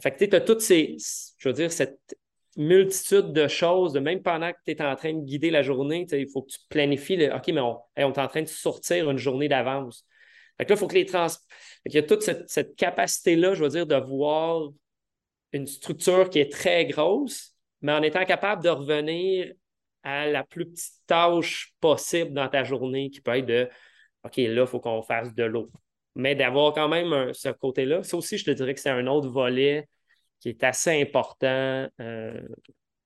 Fait que tu as toutes ces, je veux dire, cette multitude de choses, même pendant que tu es en train de guider la journée, il faut que tu planifies OK, mais on, est en train de sortir une journée d'avance. Fait que là, il faut que les trans. il y a toute cette, cette capacité-là, je veux dire, de voir une structure qui est très grosse, mais en étant capable de revenir à la plus petite tâche possible dans ta journée qui peut être de OK, là, il faut qu'on fasse de l'eau. Mais d'avoir quand même ce côté-là, ça aussi, je te dirais que c'est un autre volet qui est assez important euh,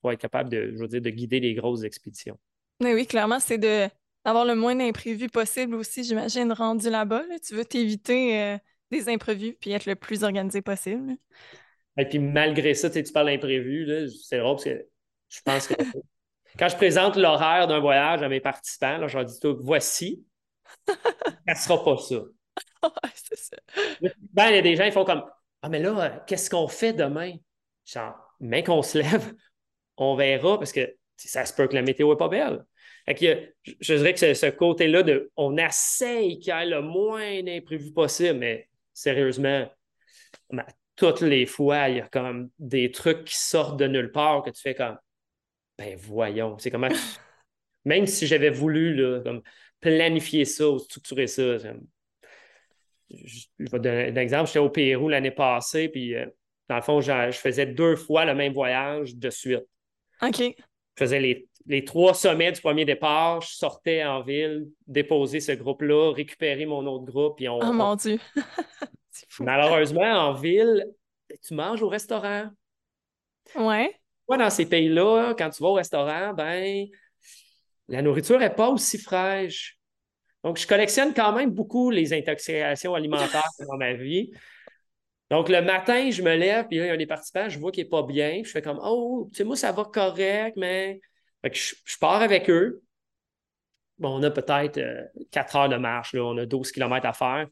pour être capable de, je veux dire, de guider les grosses expéditions. Mais oui, clairement, c'est de d'avoir le moins d'imprévus possible aussi, j'imagine, rendu là-bas. Tu veux t'éviter euh, des imprévus puis être le plus organisé possible. Et puis malgré ça, tu parles d'imprévus, c'est drôle parce que je pense que [LAUGHS] Quand je présente l'horaire d'un voyage à mes participants, là, je leur dis tout, voici, [LAUGHS] ça ne sera pas ça. [LAUGHS] c'est ça. Ben, il y a des gens qui font comme Ah, mais là, qu'est-ce qu'on fait demain? Genre, mais qu'on se lève, [LAUGHS] on verra parce que ça se peut que la météo n'est pas belle. je, dirais que ce côté-là de on essaye qu'il y ait le moins d'imprévus possible, mais sérieusement, toutes les fois, il y a comme des trucs qui sortent de nulle part que tu fais comme ben voyons, c'est comment. [LAUGHS] Même si j'avais voulu là, comme planifier ça ou structurer ça. Je, vais donner un exemple. J'étais au Pérou l'année passée, puis euh, dans le fond, je faisais deux fois le même voyage de suite. OK. Je faisais les, trois sommets du premier départ, je sortais en ville, déposer ce groupe-là, récupérer mon autre groupe. Puis on, oh mon Dieu! [LAUGHS] Malheureusement, en ville, tu manges au restaurant. Ouais dans ces pays-là, quand tu vas au restaurant, ben, la nourriture n'est pas aussi fraîche? Donc, je collectionne quand même beaucoup les intoxications alimentaires [LAUGHS] dans ma vie. Donc, le matin, je me lève, puis il y a des participants, je vois qu'il n'est pas bien, puis je fais comme Oh, tu sais, moi, ça va correct, mais. je, pars avec eux. Bon, on a peut-être 4 euh, heures de marche, là, on a 12 km à faire.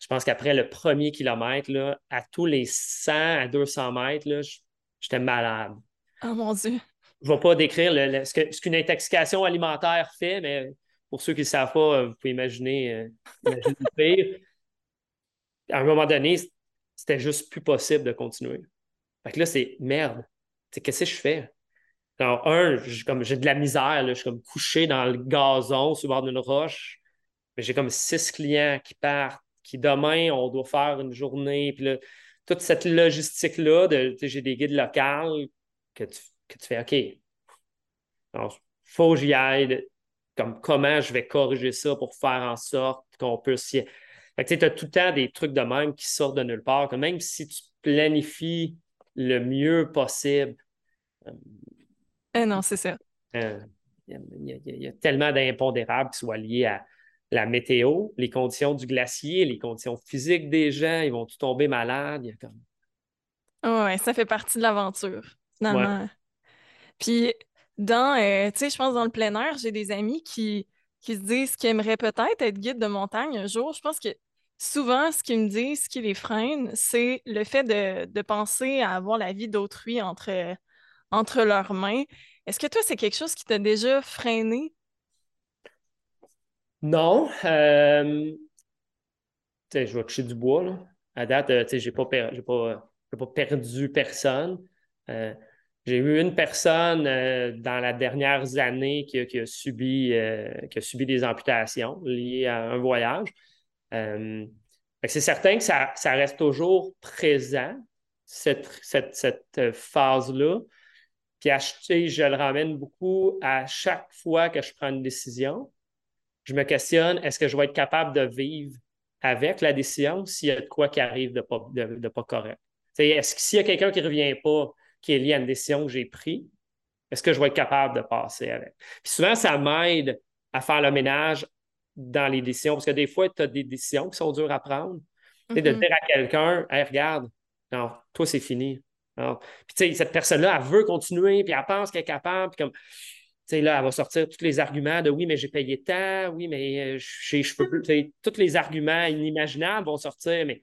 Je pense qu'après le premier kilomètre, là, à tous les 100 à 200 mètres, j'étais malade. Oh mon Dieu. Je ne vais pas décrire ce qu'une intoxication alimentaire fait, mais pour ceux qui ne savent pas, vous pouvez imaginer, imaginer le pire. À un moment donné, c'était juste plus possible de continuer. Fait que là, c'est merde. Qu'est-ce que je fais? Alors, un, j'ai de la misère, je suis comme couché dans le gazon sur le bord d'une roche, mais j'ai comme six clients qui partent, qui demain, on doit faire une journée, puis là, toute cette logistique-là, j'ai des guides locaux que tu, que tu fais OK. il faut que j'y aille. Comme comment je vais corriger ça pour faire en sorte qu'on puisse y. tu as tout le temps des trucs de même qui sortent de nulle part. Que même si tu planifies le mieux possible. Eh non, c'est ça. Euh, il y, a tellement d'impondérables qui soient liés à la météo, les conditions du glacier, les conditions physiques des gens, ils vont tout tomber malades? Il y a comme... Oui, ça fait partie de l'aventure, finalement. Puis, dans, euh, tu sais, je pense dans le plein air, j'ai des amis qui, qui se disent qu'ils aimeraient peut-être être guide de montagne un jour. Je pense que souvent, ce qu'ils me disent, ce qui les freine, c'est le fait de, penser à avoir la vie d'autrui entre, entre leurs mains. Est-ce que toi, c'est quelque chose qui t'a déjà freiné? Non. Euh, je vais toucher du bois. Là. À date, euh, je n'ai pas, pas, pas, perdu personne. Euh, j'ai eu une personne dans la dernière année qui, a, subi, qui a subi des amputations liées à un voyage. c'est certain que ça, reste toujours présent, cette, cette phase-là. Puis je le ramène beaucoup à chaque fois que je prends une décision. Je me questionne, est-ce que je vais être capable de vivre avec la décision s'il y a de quoi qui arrive de pas, de, pas correct? Est-ce que s'il y a quelqu'un qui ne revient pas, qui est lié à une décision que j'ai prise, est-ce que je vais être capable de passer avec? Puis souvent, ça m'aide à faire le ménage dans les décisions, parce que des fois, tu as des décisions qui sont dures à prendre. De mm-hmm. dire à quelqu'un, hey, regarde, non, toi, c'est fini. puis, tu sais, cette personne-là, elle veut continuer, puis elle pense qu'elle est capable, puis comme, tu sais, là, elle va sortir tous les arguments de oui, mais j'ai payé tant, oui, mais euh, je, je peux plus. Tous les arguments inimaginables vont sortir, mais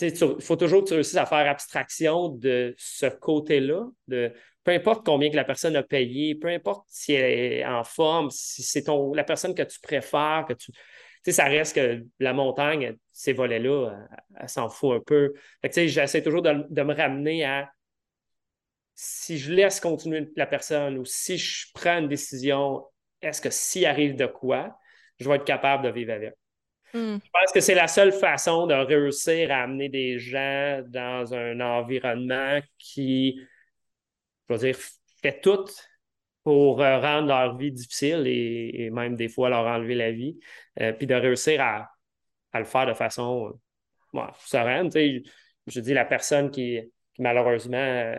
il faut toujours que tu réussisses à faire abstraction de ce côté-là, de peu importe combien que la personne a payé, peu importe si elle est en forme, si c'est ton la personne que tu préfères, que tu. ça reste que la montagne, ces volets-là, elle, s'en fout un peu. J'essaie toujours de, de, me ramener à si je laisse continuer la personne ou si je prends une décision, est-ce que s'il arrive de quoi, je vais être capable de vivre avec? Hmm. Je pense que c'est la seule façon de réussir à amener des gens dans un environnement qui, je veux dire, fait tout pour euh, rendre leur vie difficile et, même des fois leur enlever la vie, euh, puis de réussir à, le faire de façon euh, sereine. je dis la personne qui, malheureusement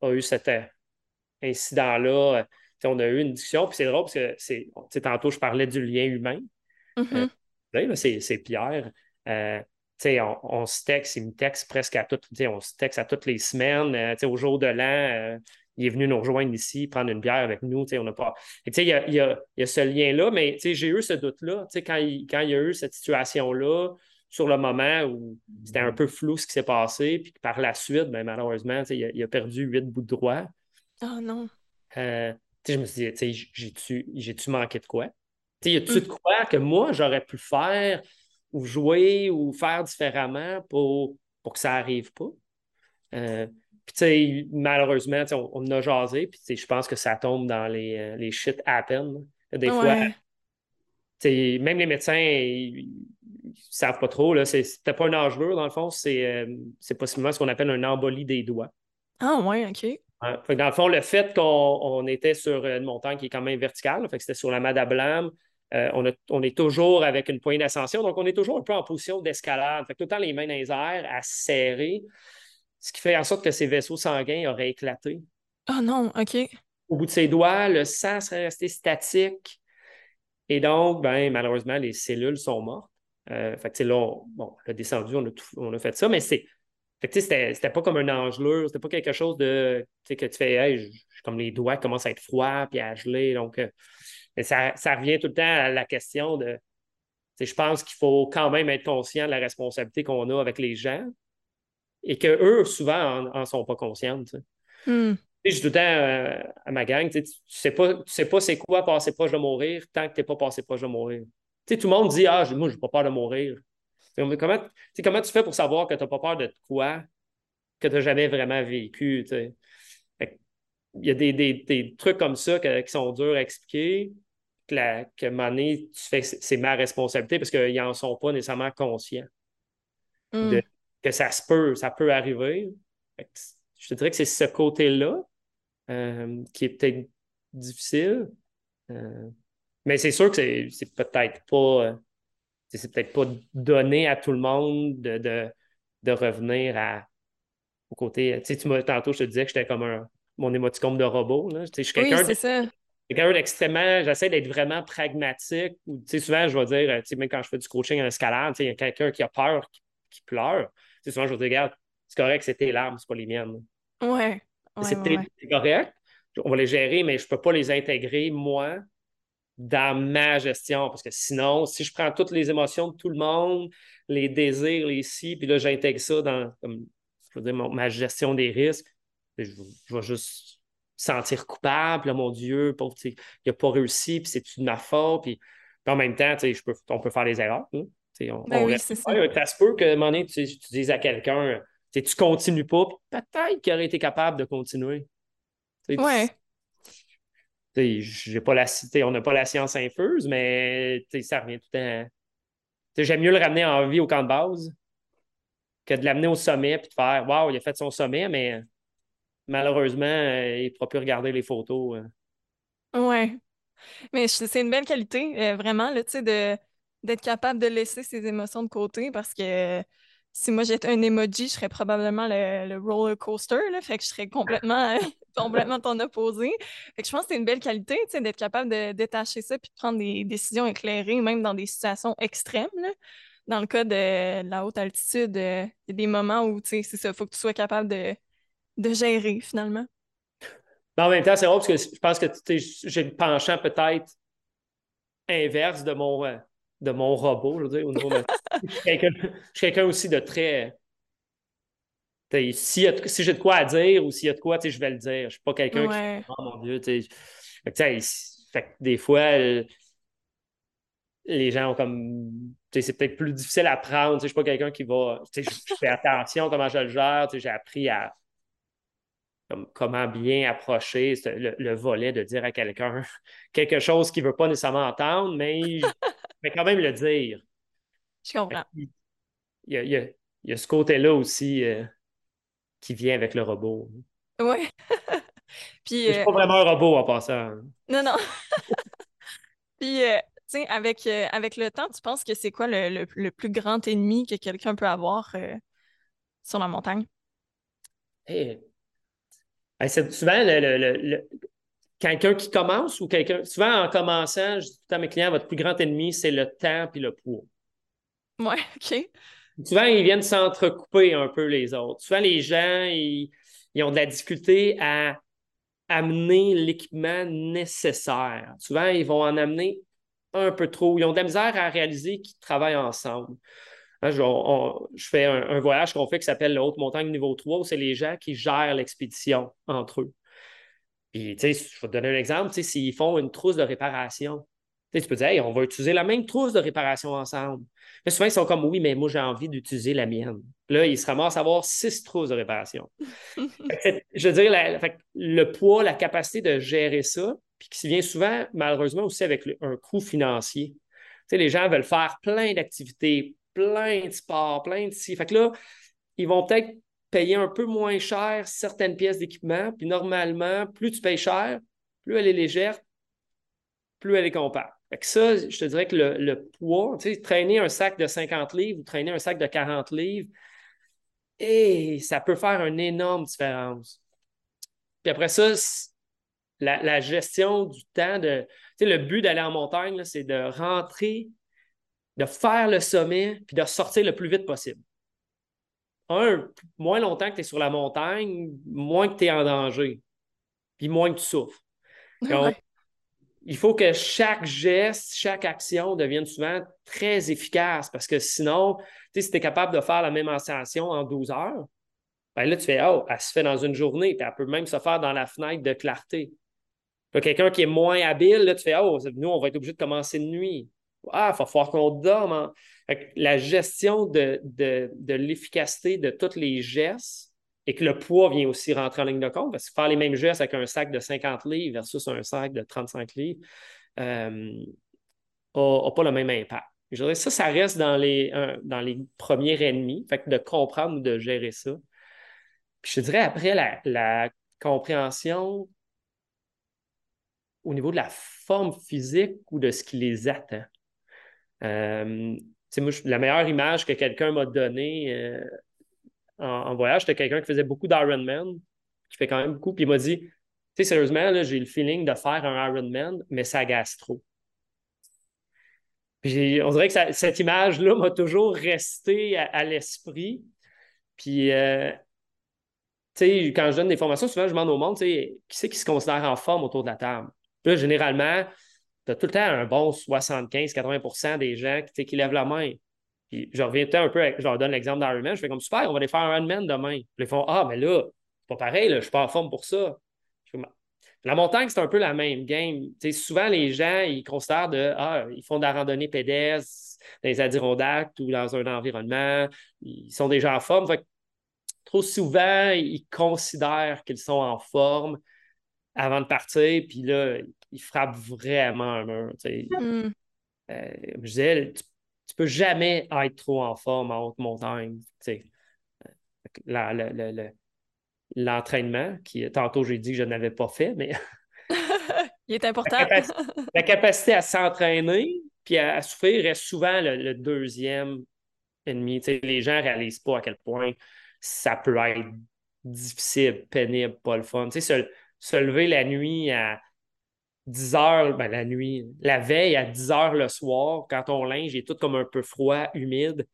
a, eu cet incident-là. On a eu une discussion, puis c'est drôle parce que c'est, tantôt, je parlais du lien humain. Mm-hmm. Euh, c'est, Pierre. on, on, se texte, il me texte presque à toutes, on se texte à toutes les semaines. au jour de l'an, il est venu nous rejoindre ici, prendre une bière avec nous. On pas. Il y a, y, a, y a, ce lien-là, mais j'ai eu ce doute-là. Quand il, quand il y a eu cette situation-là, sur le moment où c'était un peu flou ce qui s'est passé, puis par la suite, ben, malheureusement, il a, perdu huit bouts de droit. Oh non. Euh, je me suis dit, j'ai-tu manqué de quoi? Y a-tu de quoi que moi, j'aurais pu faire ou jouer ou faire différemment pour, pour que ça n'arrive pas? Euh, puis, malheureusement, on, on a jasé, puis je pense que ça tombe dans les, euh, les shit happen. Des fois, même les médecins, ne savent pas trop. Ce C'était pas une engelure, dans le fond, euh, c'est possiblement ce qu'on appelle un embolie des doigts. Ah, ouais, OK. dans le fond, le fait qu'on était sur une montagne qui est quand même verticale, fait que c'était sur la Madablam, euh, on, on, est toujours avec une poignée d'ascension, donc on est toujours un peu en position d'escalade. Fait que tout le temps les mains dans les airs, à serrer, ce qui fait en sorte que ces vaisseaux sanguins auraient éclaté. Ah non, OK. Au bout de ses doigts, le sang serait resté statique. Et donc, ben, malheureusement, les cellules sont mortes. Euh, fait que, là, on, bon, on a descendu, on a, fait ça, mais c'est. C'était pas comme un engelure, c'était pas quelque chose de que tu fais, hey, comme les doigts commencent à être froids puis à geler. Donc, euh, ça, ça, revient tout le temps à la question de. Je pense qu'il faut quand même être conscient de la responsabilité qu'on a avec les gens et qu'eux, souvent, en, sont pas conscients. Hmm. Je dis tout le temps euh, à ma gang, tu sais pas, tu sais pas c'est quoi passer proche de mourir tant que tu n'es pas passé proche de mourir. tout le monde dit Ah, moi, je n'ai pas peur de mourir. Comment, comment tu fais pour savoir que tu n'as pas peur de quoi que tu n'as jamais vraiment vécu? Il y a des, trucs comme ça qui sont durs à expliquer, que, la, que tu fais c'est ma responsabilité parce qu'ils n'en sont pas nécessairement conscients. Hmm. que ça se peut, ça peut arriver. Je te dirais que c'est ce côté-là euh, qui est peut-être difficile. Euh, mais c'est sûr que c'est peut-être pas. Euh, c'est peut-être pas donné à tout le monde de, de, revenir à, au côté. Tu sais, tu tantôt, je te disais que j'étais comme un, mon émoticône de robot. Là. je suis quelqu'un oui, c'est quelqu'un d'extrêmement, j'essaie d'être vraiment pragmatique. Ou, souvent, je vais dire, même quand je fais du coaching en escalade, il y a quelqu'un qui a peur, qui, pleure. souvent, je vais dire, regarde, c'est correct, c'est tes larmes, c'est pas les miennes. Ouais. c'est correct. On va les gérer, mais je ne peux pas les intégrer, moi, dans ma gestion. Parce que sinon, si je prends toutes les émotions de tout le monde, les désirs, les si, puis là, j'intègre ça dans je veux dire, ma gestion des risques, je, vais juste sentir coupable. Là, mon Dieu, il n'a pas réussi, puis c'est de ma faute. Puis, en même temps, je peux, on peut faire des erreurs. Hein. On, ben oui, c'est ça. Ça se peut que un moment donné, tu, tu dises à quelqu'un, tu continues pas, peut-être qu'il aurait été capable de continuer. ouais. J'ai pas la, on n'a pas la science infuse, mais ça revient tout le temps. J'aime mieux le ramener en vie au camp de base que de l'amener au sommet et de faire Waouh, il a fait son sommet, mais malheureusement, euh, il ne pourra plus regarder les photos. Euh. Ouais. Mais c'est une belle qualité, euh, vraiment, là, de, d'être capable de laisser ses émotions de côté parce que si moi j'étais un emoji, je serais probablement le, roller coaster, là, fait que je serais complètement, [LAUGHS] [LAUGHS] complètement ton opposé. Fait que je pense que c'est une belle qualité, d'être capable de détacher ça puis de prendre des décisions éclairées, même dans des situations extrêmes. Dans le cas de, la haute altitude, il y a des moments où, c'est ça, il faut que tu sois capable de, de gérer finalement. en même temps, c'est drôle parce que je pense que j'ai le penchant peut-être inverse de mon, euh, de mon robot, je veux dire, au niveau [LAUGHS] je suis quelqu'un aussi de très. Si, si j'ai de quoi à dire ou s'il y a de quoi, je vais le dire. Je ne suis pas quelqu'un qui. Oh mon Dieu, tu sais. des fois, les gens ont comme. C'est peut-être plus difficile à prendre. Je ne suis pas quelqu'un qui va. Je fais attention comment je le gère. J'ai appris à comment bien approcher le, volet de dire à quelqu'un [LAUGHS] quelque chose qu'il ne veut pas nécessairement entendre, mais [LAUGHS] quand même le dire. Je comprends. Il y a, ce côté-là aussi euh, qui vient avec le robot. Oui. [LAUGHS] Puis, je suis pas euh, vraiment un robot en passant. Non, non. Puis, euh, tu sais, avec, avec le temps, tu penses que c'est quoi le, plus grand ennemi que quelqu'un peut avoir sur la montagne? Eh, souvent le, quelqu'un qui commence ou quelqu'un. Souvent, en commençant, je dis tout à mes clients, votre plus grand ennemi, c'est le temps et le poids. Oui, OK. Souvent, ils viennent s'entrecouper un peu les autres. Souvent, les gens, ils, ont de la difficulté à amener l'équipement nécessaire. Souvent, ils vont en amener un peu trop. Ils ont de la misère à réaliser qu'ils travaillent ensemble. Hein, je, fais un, voyage qu'on fait qui s'appelle le Haute Montagne niveau 3, où c'est les gens qui gèrent l'expédition entre eux. Puis, tu sais, je vais te donner un exemple, s'ils font une trousse de réparation, tu peux dire, on va utiliser la même trousse de réparation ensemble. Mais souvent, ils sont comme, oui, mais moi, j'ai envie d'utiliser la mienne. Là, ils se ramassent à avoir six trousses de réparation. [LAUGHS] je veux dire, le poids, la capacité de gérer ça, puis qui vient souvent, malheureusement, aussi avec un coût financier. Tu sais, les gens veulent faire plein d'activités, plein de sports, plein de ci. Fait que là, ils vont peut-être payer un peu moins cher certaines pièces d'équipement. Puis normalement, plus tu payes cher, plus elle est légère, plus elle est compacte. Fait que ça, je te dirais que le, poids, tu sais, traîner un sac de 50 livres ou traîner un sac de 40 livres, et ça peut faire une énorme différence. Puis après ça, la, gestion du temps, de, tu sais, le but d'aller en montagne, c'est de rentrer de faire le sommet puis de sortir le plus vite possible. Un, moins longtemps que tu es sur la montagne, moins que tu es en danger, puis moins que tu souffres. [LAUGHS] il faut que chaque geste, chaque action devienne souvent très efficace parce que sinon, si tu es capable de faire la même ascension en 12 heures, ben là, tu fais, oh, elle se fait dans une journée, puis elle peut même se faire dans la fenêtre de clarté. Quelqu'un qui est moins habile, là, tu fais, oh, nous, on va être obligé de commencer de nuit. Ah, il va falloir qu'on dorme. Hein. La gestion de, de, l'efficacité de tous les gestes et que le poids vient aussi rentrer en ligne de compte, parce que faire les mêmes gestes avec un sac de 50 livres versus un sac de 35 livres n'a euh, pas le même impact. Je dirais ça, ça reste dans les, dans les premiers ennemis, fait que de comprendre ou de gérer ça. Puis je dirais après la, la compréhension au niveau de la forme physique ou de ce qui les attend. Euh, la meilleure image que quelqu'un m'a donnée euh, en, voyage, c'était quelqu'un qui faisait beaucoup d'Ironman, qui fait quand même beaucoup, puis il m'a dit Tu sais, sérieusement, j'ai le feeling de faire un Ironman, mais ça gasse trop. Puis on dirait que cette image-là m'a toujours resté à, l'esprit. Puis, euh, tu sais, quand je donne des formations, souvent, je demande au monde, tu sais, qui c'est qui se considère en forme autour de la table? là, généralement, tu as tout le temps un bon 75-80% des gens qui, lèvent la main. Puis je reviens un peu, je leur donne l'exemple d'Ironman, je fais comme super, on va aller faire un Ironman demain. Ils font Ah, mais là, c'est pas pareil, là, je suis pas en forme pour ça. la montagne, c'est un peu la même game. souvent, les gens, ils considèrent de Ah, ils font de la randonnée pédestre dans les Adirondacks ou dans un environnement, ils sont déjà en forme. trop souvent, ils considèrent qu'ils sont en forme avant de partir, puis là, il frappe vraiment un mur. Mm. Euh, je disais, tu, ne peux jamais être trop en forme en haute montagne. L'entraînement, qui tantôt j'ai dit que je n'avais pas fait, mais. [LAUGHS] [LAUGHS] il est important. [LAUGHS] La capacité, à s'entraîner puis à, souffrir reste souvent le, deuxième ennemi. les gens ne réalisent pas à quel point ça peut être difficile, pénible, pas le fun. Tu se lever la nuit à 10 heures, ben la nuit, la veille à 10 heures le soir, quand ton linge est tout comme un peu froid, humide,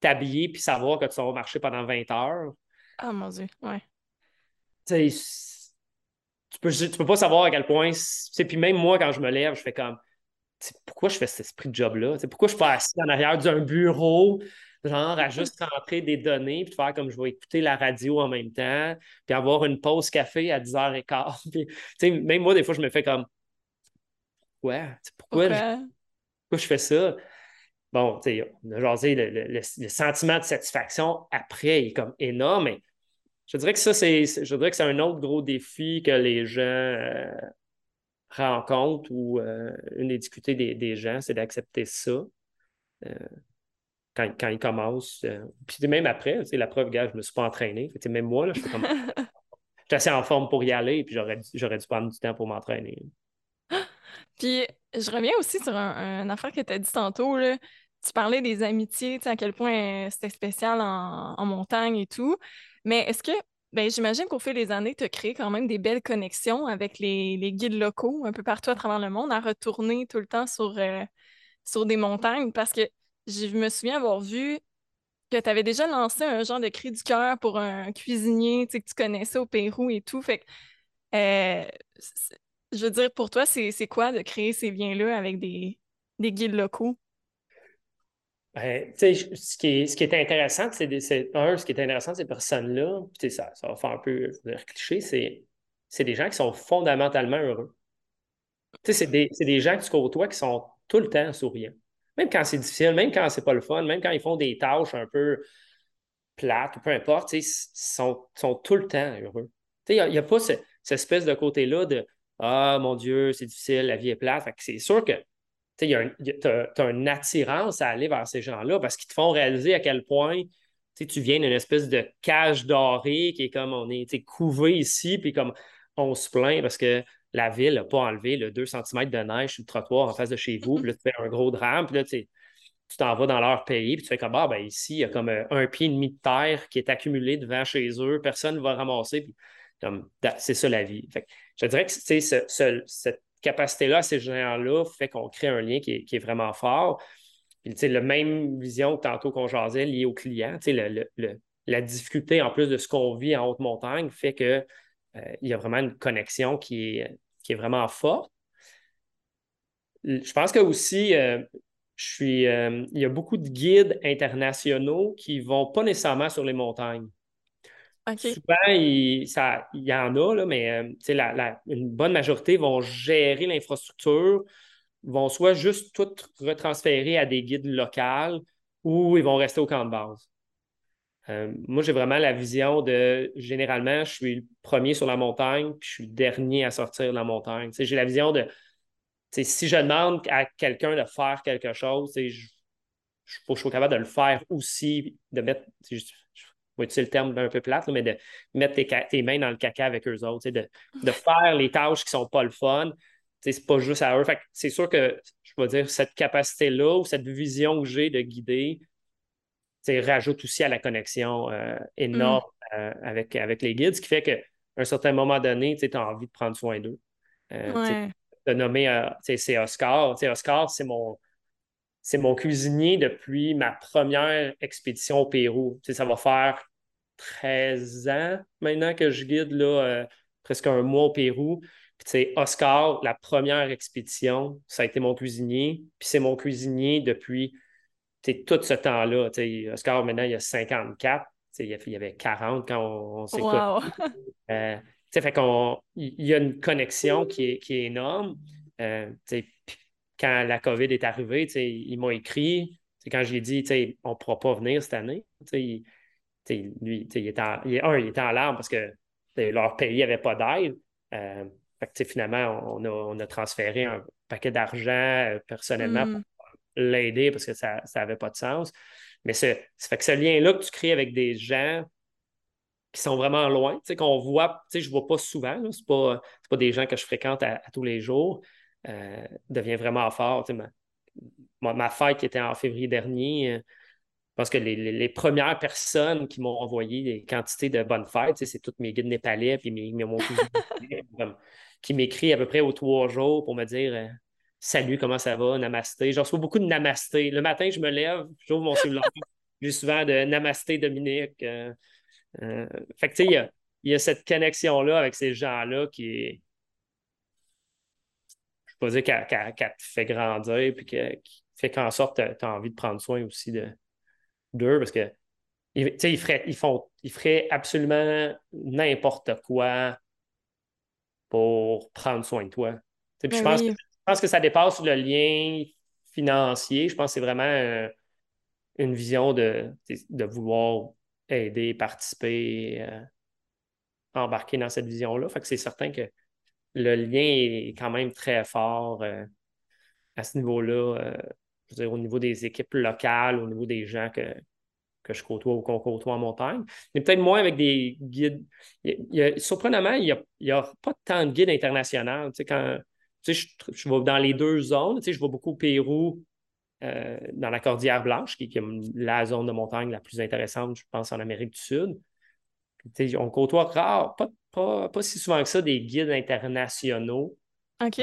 t'habiller puis savoir que tu vas marcher pendant 20 heures. Ah mon Dieu, ouais. Tu tu peux, tu peux pas savoir à quel point. Puis même moi, quand je me lève, je fais comme pourquoi je fais cet esprit de job-là? Pourquoi je suis pas assis en arrière d'un bureau genre à juste rentrer des données, puis faire comme je vais écouter la radio en même temps, puis avoir une pause café à 10h15. [LAUGHS] Puis, même moi, des fois, je me fais comme Ouais, pourquoi, Je, pourquoi? je fais ça? Bon, tu sais, genre, le, le, sentiment de satisfaction après est comme énorme, mais je dirais que ça, c'est je dirais que c'est un autre gros défi que les gens euh, rencontrent ou euh, une des difficultés des, gens, c'est d'accepter ça. Euh, quand, quand il commence. Euh, puis même après, la preuve, gars, je ne me suis pas entraîné. même moi, là, je suis comme. [LAUGHS] assez en forme pour y aller, puis j'aurais, j'aurais dû prendre du temps pour m'entraîner. Puis je reviens aussi sur un, affaire que tu as dit tantôt. Là. Tu parlais des amitiés, à quel point c'était spécial en, montagne et tout. Mais est-ce que, ben, j'imagine qu'au fil des années, tu as créé quand même des belles connexions avec les, guides locaux un peu partout à travers le monde, à retourner tout le temps sur, euh, sur des montagnes? Parce que je me souviens avoir vu que tu avais déjà lancé un genre de cri du cœur pour un cuisinier que tu connaissais au Pérou et tout. Fait euh, je veux dire, pour toi, c'est quoi de créer ces liens-là avec des, guides locaux? Ben, ce, qui est, ce qui est intéressant, c'est un, ce qui est intéressant de ces personnes-là, ça, ça va faire un peu cliché, c'est des gens qui sont fondamentalement heureux. C'est des, des gens que tu côtoies qui sont tout le temps souriants. Même quand c'est difficile, même quand c'est pas le fun, même quand ils font des tâches un peu plates ou peu importe, ils sont, sont, tout le temps heureux. Il n'y a, pas cette espèce de côté-là de Ah mon Dieu, c'est difficile, la vie est plate. C'est sûr que tu as, une attirance à aller vers ces gens-là parce qu'ils te font réaliser à quel point tu viens d'une espèce de cage dorée qui est comme on est couvé ici, puis comme on se plaint parce que la ville n'a pas enlevé le 2 cm de neige sur le trottoir en face de chez vous. Puis là, tu fais un gros drame. Puis là, tu t'en vas dans leur pays. Puis tu fais comme, ah, ben ici, il y a comme euh, un pied et demi de terre qui est accumulé devant chez eux. Personne ne va ramasser. Puis c'est ça la vie. Je dirais que cette capacité-là, ces gens-là, fait qu'on crée un lien qui est, vraiment fort. La même vision que tantôt qu'on jasait liée au client, la difficulté en plus de ce qu'on vit en haute montagne fait qu'il euh, y a vraiment une connexion qui est, vraiment forte. Je pense que aussi, euh, euh, il y a beaucoup de guides internationaux qui ne vont pas nécessairement sur les montagnes. Souvent, il, y en a, là, mais euh, la, une bonne majorité vont gérer l'infrastructure, vont soit juste tout retransférer à des guides locaux ou ils vont rester au camp de base. Euh, moi, j'ai vraiment la vision de généralement, je suis le premier sur la montagne, puis je suis le dernier à sortir de la montagne. J'ai la vision de si je demande à quelqu'un de faire quelque chose, je, je, je, suis capable de le faire aussi, de mettre, vais utiliser le terme un peu plate, mais de mettre tes, mains dans le caca avec eux autres, de, de faire les tâches qui ne sont pas le fun. C'est pas juste à eux. c'est sûr que, je vais dire, cette capacité-là ou cette vision que j'ai de guider, rajoute aussi à la connexion euh, énorme mm. euh, avec, avec les guides, ce qui fait qu'à un certain moment donné, tu as envie de prendre soin d'eux. Euh, de nommer, c'est Oscar. Oscar, c'est mon, c'est mon cuisinier depuis ma première expédition au Pérou. ça va faire 13 ans maintenant que je guide là, presque un mois au Pérou. Puis, Oscar, la première expédition, ça a été mon cuisinier. Puis c'est mon cuisinier depuis tout ce temps-là, Oscar, maintenant, il y a 54. Il y avait 40 quand on, s'est wow. euh, fait qu'on, il y a une connexion qui est, qui est énorme. Euh, quand la COVID est arrivée, ils m'ont écrit. Quand j'ai dit on ne pourra pas venir cette année, lui, il était, en, il, un, il était en larmes parce que leur pays n'avait pas d'aide. Euh, finalement, on a, on a, transféré un paquet d'argent euh, personnellement mm l'aider parce que ça n'avait pas de sens. Mais ça fait que ce lien-là que tu crées avec des gens qui sont vraiment loin, qu'on voit, je ne vois pas souvent, ce n'est pas, pas des gens que je fréquente à, tous les jours, euh, devient vraiment fort. Ma, fête qui était en février dernier, euh, je pense que les, premières personnes qui m'ont envoyé des quantités de bonnes fêtes, c'est toutes mes guides népalais, puis mes, mon cousin [LAUGHS] qui m'écrit à peu près aux trois jours pour me dire euh, Salut, comment ça va? Namasté. J'en reçois beaucoup de namasté. Le matin, je me lève, j'ouvre mon cellulaire, [LAUGHS] j'ai souvent de namasté Dominique. Euh, euh, fait que, tu sais, il y a, cette connexion-là avec ces gens-là qui est. Pas dire qu'elle te fait grandir, puis qui fait qu'en sorte, tu as envie de prendre soin aussi d'eux, parce que ils, ils, feraient, ils, font, ils feraient absolument n'importe quoi pour prendre soin de toi. je ben pense que je pense que ça dépasse le lien financier. Je pense que c'est vraiment une vision de, de, vouloir aider, participer, euh, embarquer dans cette vision-là. Fait que c'est certain que le lien est quand même très fort euh, à ce niveau-là. dire, au niveau des équipes locales, au niveau des gens que, que je côtoie ou qu'on côtoie en montagne. Mais peut-être moins avec des guides. surprenamment, il n'y a, a, pas tant de guides internationaux. Tu sais, quand je, je vais dans les deux zones. je vais beaucoup au Pérou, euh, dans la Cordillère Blanche, qui, est la zone de montagne la plus intéressante, je pense, en Amérique du Sud. on côtoie rare, pas, si souvent que ça, des guides internationaux. OK.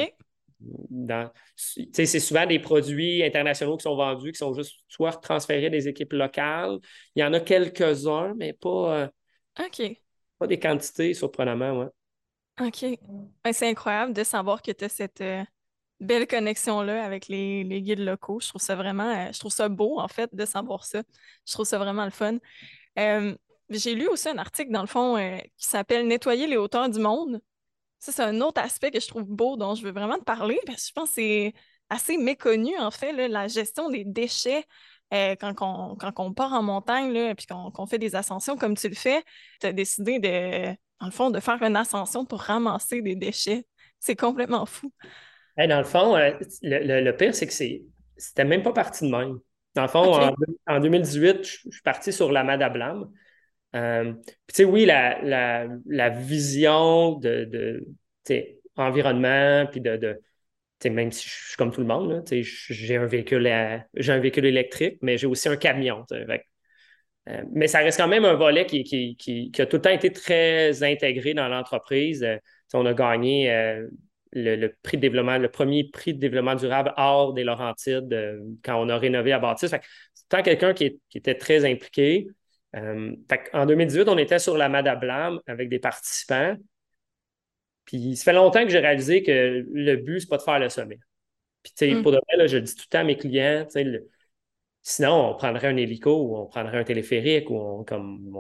c'est souvent des produits internationaux qui sont vendus, qui sont juste soit transférés des équipes locales. Il y en a quelques-uns, mais pas, euh, pas des quantités, surprenamment. Ouais. OK. Ben, c'est incroyable de savoir que tu as cette euh, belle connexion-là avec les, guides locaux. Je trouve ça vraiment, euh, je trouve ça beau, en fait, de savoir ça. Je trouve ça vraiment le fun. J'ai lu aussi un article, dans le fond, euh, qui s'appelle Nettoyer les hauteurs du monde. Ça, c'est un autre aspect que je trouve beau, dont je veux vraiment te parler, parce que je pense que c'est assez méconnu, en fait, la gestion des déchets. quand, on, quand on part en montagne, là, puis qu'on fait des ascensions comme tu le fais, tu as décidé de dans le fond, de faire une ascension pour ramasser des déchets. C'est complètement fou. dans le fond, euh, le, pire, c'est que c'était même pas parti de même. Dans le fond, en, 2018, je, suis parti sur la Madablam. Euh, tu sais, oui, la, vision de, de environnement, puis de, de même si je suis comme tout le monde, j'ai un véhicule un véhicule électrique, mais j'ai aussi un camion. Euh, mais ça reste quand même un volet qui, qui, a tout le temps été très intégré dans l'entreprise. Euh, on a gagné le, prix de développement, le premier prix de développement durable hors des Laurentides quand on a rénové la bâtisse. C'est tant quelqu'un qui, était très impliqué. En 2018, on était sur la Madablam avec des participants. Puis ça fait longtemps que j'ai réalisé que le but, c'est pas de faire le sommet. Puis, mm. pour de vrai, je dis tout le temps à mes clients, le, Sinon, on prendrait un hélico ou on prendrait un téléphérique ou on, comme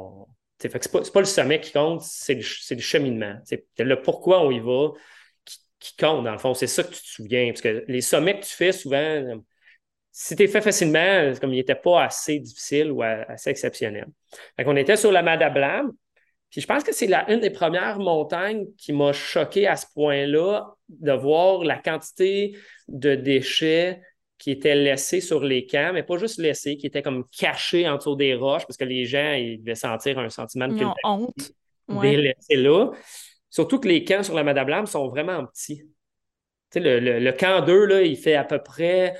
Fait que c'est pas, pas le sommet qui compte, c'est le, le, cheminement. C'est le pourquoi on y va qui, compte, dans le fond. C'est ça que tu te souviens. Parce que les sommets que tu fais, souvent, si fait facilement, comme il n'était pas assez difficile ou assez exceptionnel. Fait qu'on était sur la Madablam. Puis je pense que c'est une des premières montagnes qui m'a choqué à ce point-là de voir la quantité de déchets qui étaient laissés sur les camps, mais pas juste laissés, qui étaient comme cachés en dessous des roches parce que les gens ils devaient sentir un sentiment de honte. Ouais. là. Surtout que les camps sur la Madame sont vraiment petits. Tu sais, le, camp 2, là, il fait à peu près,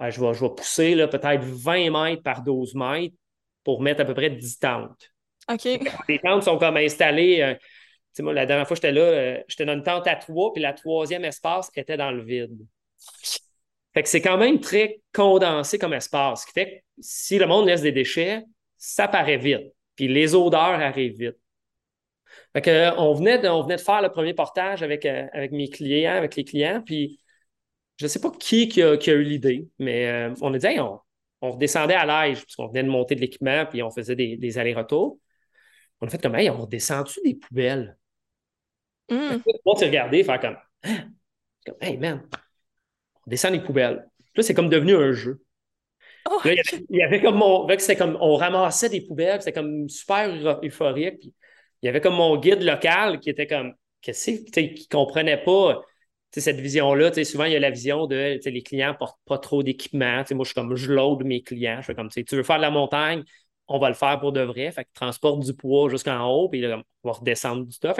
je, vais, je vais pousser peut-être 20 mètres par 12 mètres pour mettre à peu près 10 tentes. OK. Les tentes sont comme installées. Euh, moi, la dernière fois que j'étais là, euh, j'étais dans une tente à trois, puis la troisième espace était dans le vide. Fait que c'est quand même très condensé comme espace. Ce qui fait que si le monde laisse des déchets, ça paraît vite. Puis les odeurs arrivent vite. Fait que, on, venait de, on venait de faire le premier portage avec, euh, avec mes clients, avec les clients, puis je ne sais pas qui, qui, a, eu l'idée, mais euh, on a dit, on, on redescendait à l'âge, puisqu'on venait de monter de l'équipement, puis on faisait des, allers-retours. On a fait comme, hey, on redescend-tu des poubelles? Mm. On s'est regardé, faire comme, hein? comme, hey man, on descend les poubelles. Là, c'est comme devenu un jeu. Oh, il, y avait, comme mon. C'était comme on ramassait des poubelles, c'était comme super euphorique. Puis il y avait comme mon guide local qui était comme qu'est-ce qui comprenait pas cette vision-là. Souvent, il y a la vision de les clients ne portent pas trop d'équipement. Moi, je suis comme je load mes clients. Je comme tu veux faire de la montagne, on va le faire pour de vrai. Fait que transporte du poids jusqu'en haut, puis on va redescendre du stuff.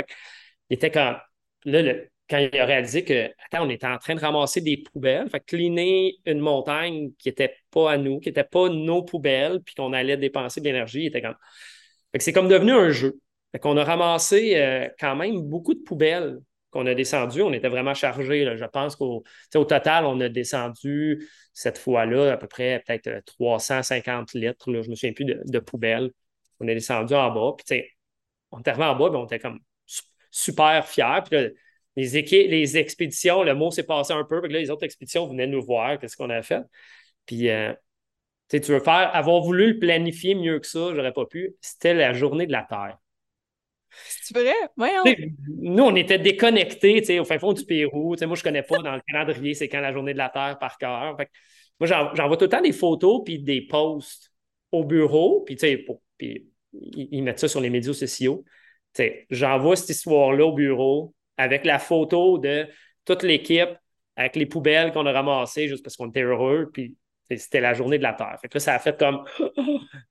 il était comme là, quand il a réalisé que, attends, on était en train de ramasser des poubelles, fait cleaner une montagne qui n'était pas à nous, qui n'était pas nos poubelles, puis qu'on allait dépenser de l'énergie, était comme. c'est comme devenu un jeu. Fait qu'on a ramassé euh, quand même beaucoup de poubelles qu'on a descendues. On était vraiment chargés. Je pense qu'au au total, on a descendu cette fois-là à peu près peut-être 350 litres. je ne me souviens plus de, poubelles. On est descendu en bas. Puis, on était arrivé en bas, mais on était comme super fiers. Puis les, les expéditions, le mot s'est passé un peu, puis là, les autres expéditions venaient nous voir, qu'est-ce qu'on a fait. Puis, euh, tu veux faire, avoir voulu le planifier mieux que ça, j'aurais pas pu. C'était la journée de la Terre. C'est vrai? Voyons. nous, on était déconnectés au fin fond du Pérou. moi, je connais pas dans le calendrier, c'est quand la journée de la Terre par cœur. Moi, j'envoie tout le temps des photos puis des posts au bureau, puis, ils mettent ça sur les médias sociaux. J'envoie cette histoire-là au bureau avec la photo de toute l'équipe, avec les poubelles qu'on a ramassées juste parce qu'on était heureux, puis c'était la journée de la Terre. Fait ça a fait comme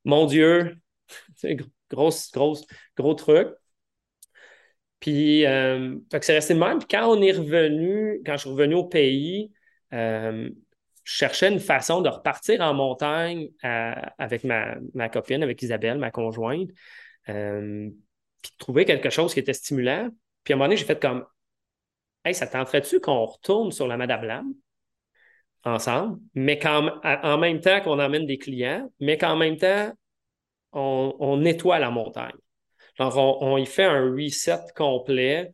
Mon Dieu, [LAUGHS] grosse, grosse, gros truc. Puis, euh, c'est resté de même. Puis quand on est revenu, quand je suis revenu au pays, euh, je cherchais une façon de repartir en montagne euh, avec ma, copine, avec Isabelle, ma conjointe, puis de trouver quelque chose qui était stimulant. Puis à un moment donné, j'ai fait comme Hey, ça tenterait-tu qu'on retourne sur la Madame ensemble, mais en même temps qu'on emmène des clients, mais qu'en même temps, on, nettoie la montagne. Alors, on, y fait un reset complet,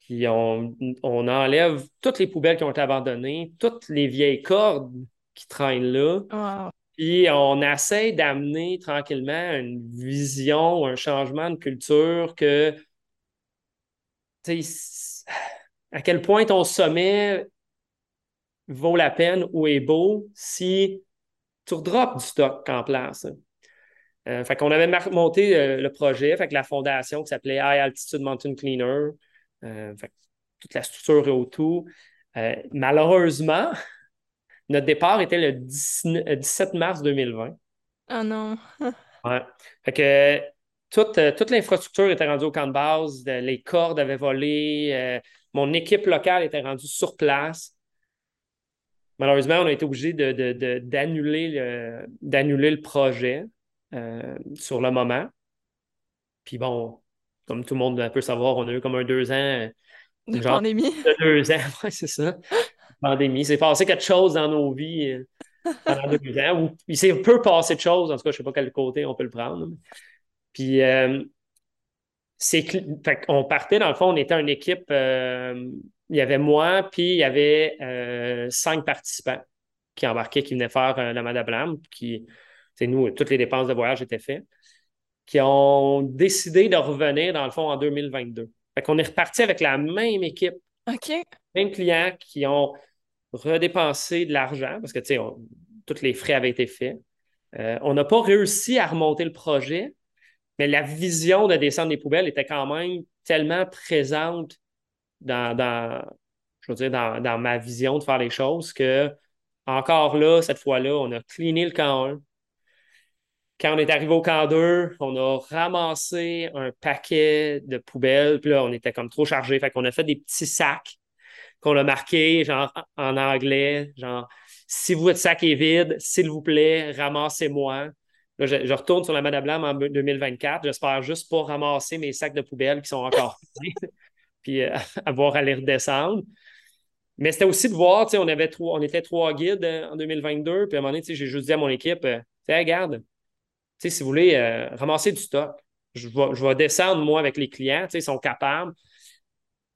puis on, enlève toutes les poubelles qui ont été abandonnées, toutes les vieilles cordes qui traînent là. Puis on essaie d'amener tranquillement une vision, un changement de culture que à quel point ton sommet vaut la peine ou est beau si tu redrops du stock en place. Euh, fait qu'on avait monté euh, le projet, fait la fondation qui s'appelait High Altitude Mountain Cleaner, euh, toute la structure et tout. malheureusement, [LAUGHS] notre départ était le 17 mars 2020. Oh non. [LAUGHS] ouais. Fait que toute, toute l'infrastructure était rendue au camp de base, les cordes avaient volé, mon équipe locale était rendue sur place. Malheureusement, on a été obligé d'annuler de, le, le projet. Euh, sur le moment. Puis bon, comme tout le monde peut savoir, on a eu comme un deux ans. De pandémie. De deux ans, [LAUGHS] c'est ça. pandémie. C'est passé quelque chose dans nos vies euh, pendant deux ans. Ou il s'est peu passé de choses, en tout cas, je ne sais pas quel côté on peut le prendre. Puis, euh, c'est on partait, dans le fond, on était une équipe, il y avait moi, puis il y avait cinq participants qui embarquaient, qui venaient faire la Madame qui, nous, toutes les dépenses de voyage étaient faites. qui ont décidé de revenir, dans le fond, en 2022. Fait qu'on est reparti avec la même équipe. OK. Même clients qui ont redépensé de l'argent parce que, tu sais, tous les frais avaient été faits. Euh, on n'a pas réussi à remonter le projet, mais la vision de descendre des poubelles était quand même tellement présente dans, je veux dire, dans, ma vision de faire les choses que encore là, cette fois-là, on a cleané le camp 1. Quand on est arrivé au camp 2, on a ramassé un paquet de poubelles, puis là, on était comme trop chargé. Fait qu'on a fait des petits sacs qu'on a marqués, genre en anglais, genre si votre sac est vide, s'il vous plaît, ramassez-moi. Là, je, retourne sur la Madame en 2024. J'espère juste pas ramasser mes sacs de poubelles qui sont encore [LAUGHS] pleins, puis euh, avoir à les redescendre. Mais c'était aussi de voir, tu sais, on, avait on était trois guides euh, en 2022, puis à un moment donné, j'ai juste dit à mon équipe, euh, regarde, si vous voulez ramasser du stock, je vais, je descendre, moi, avec les clients, ils sont capables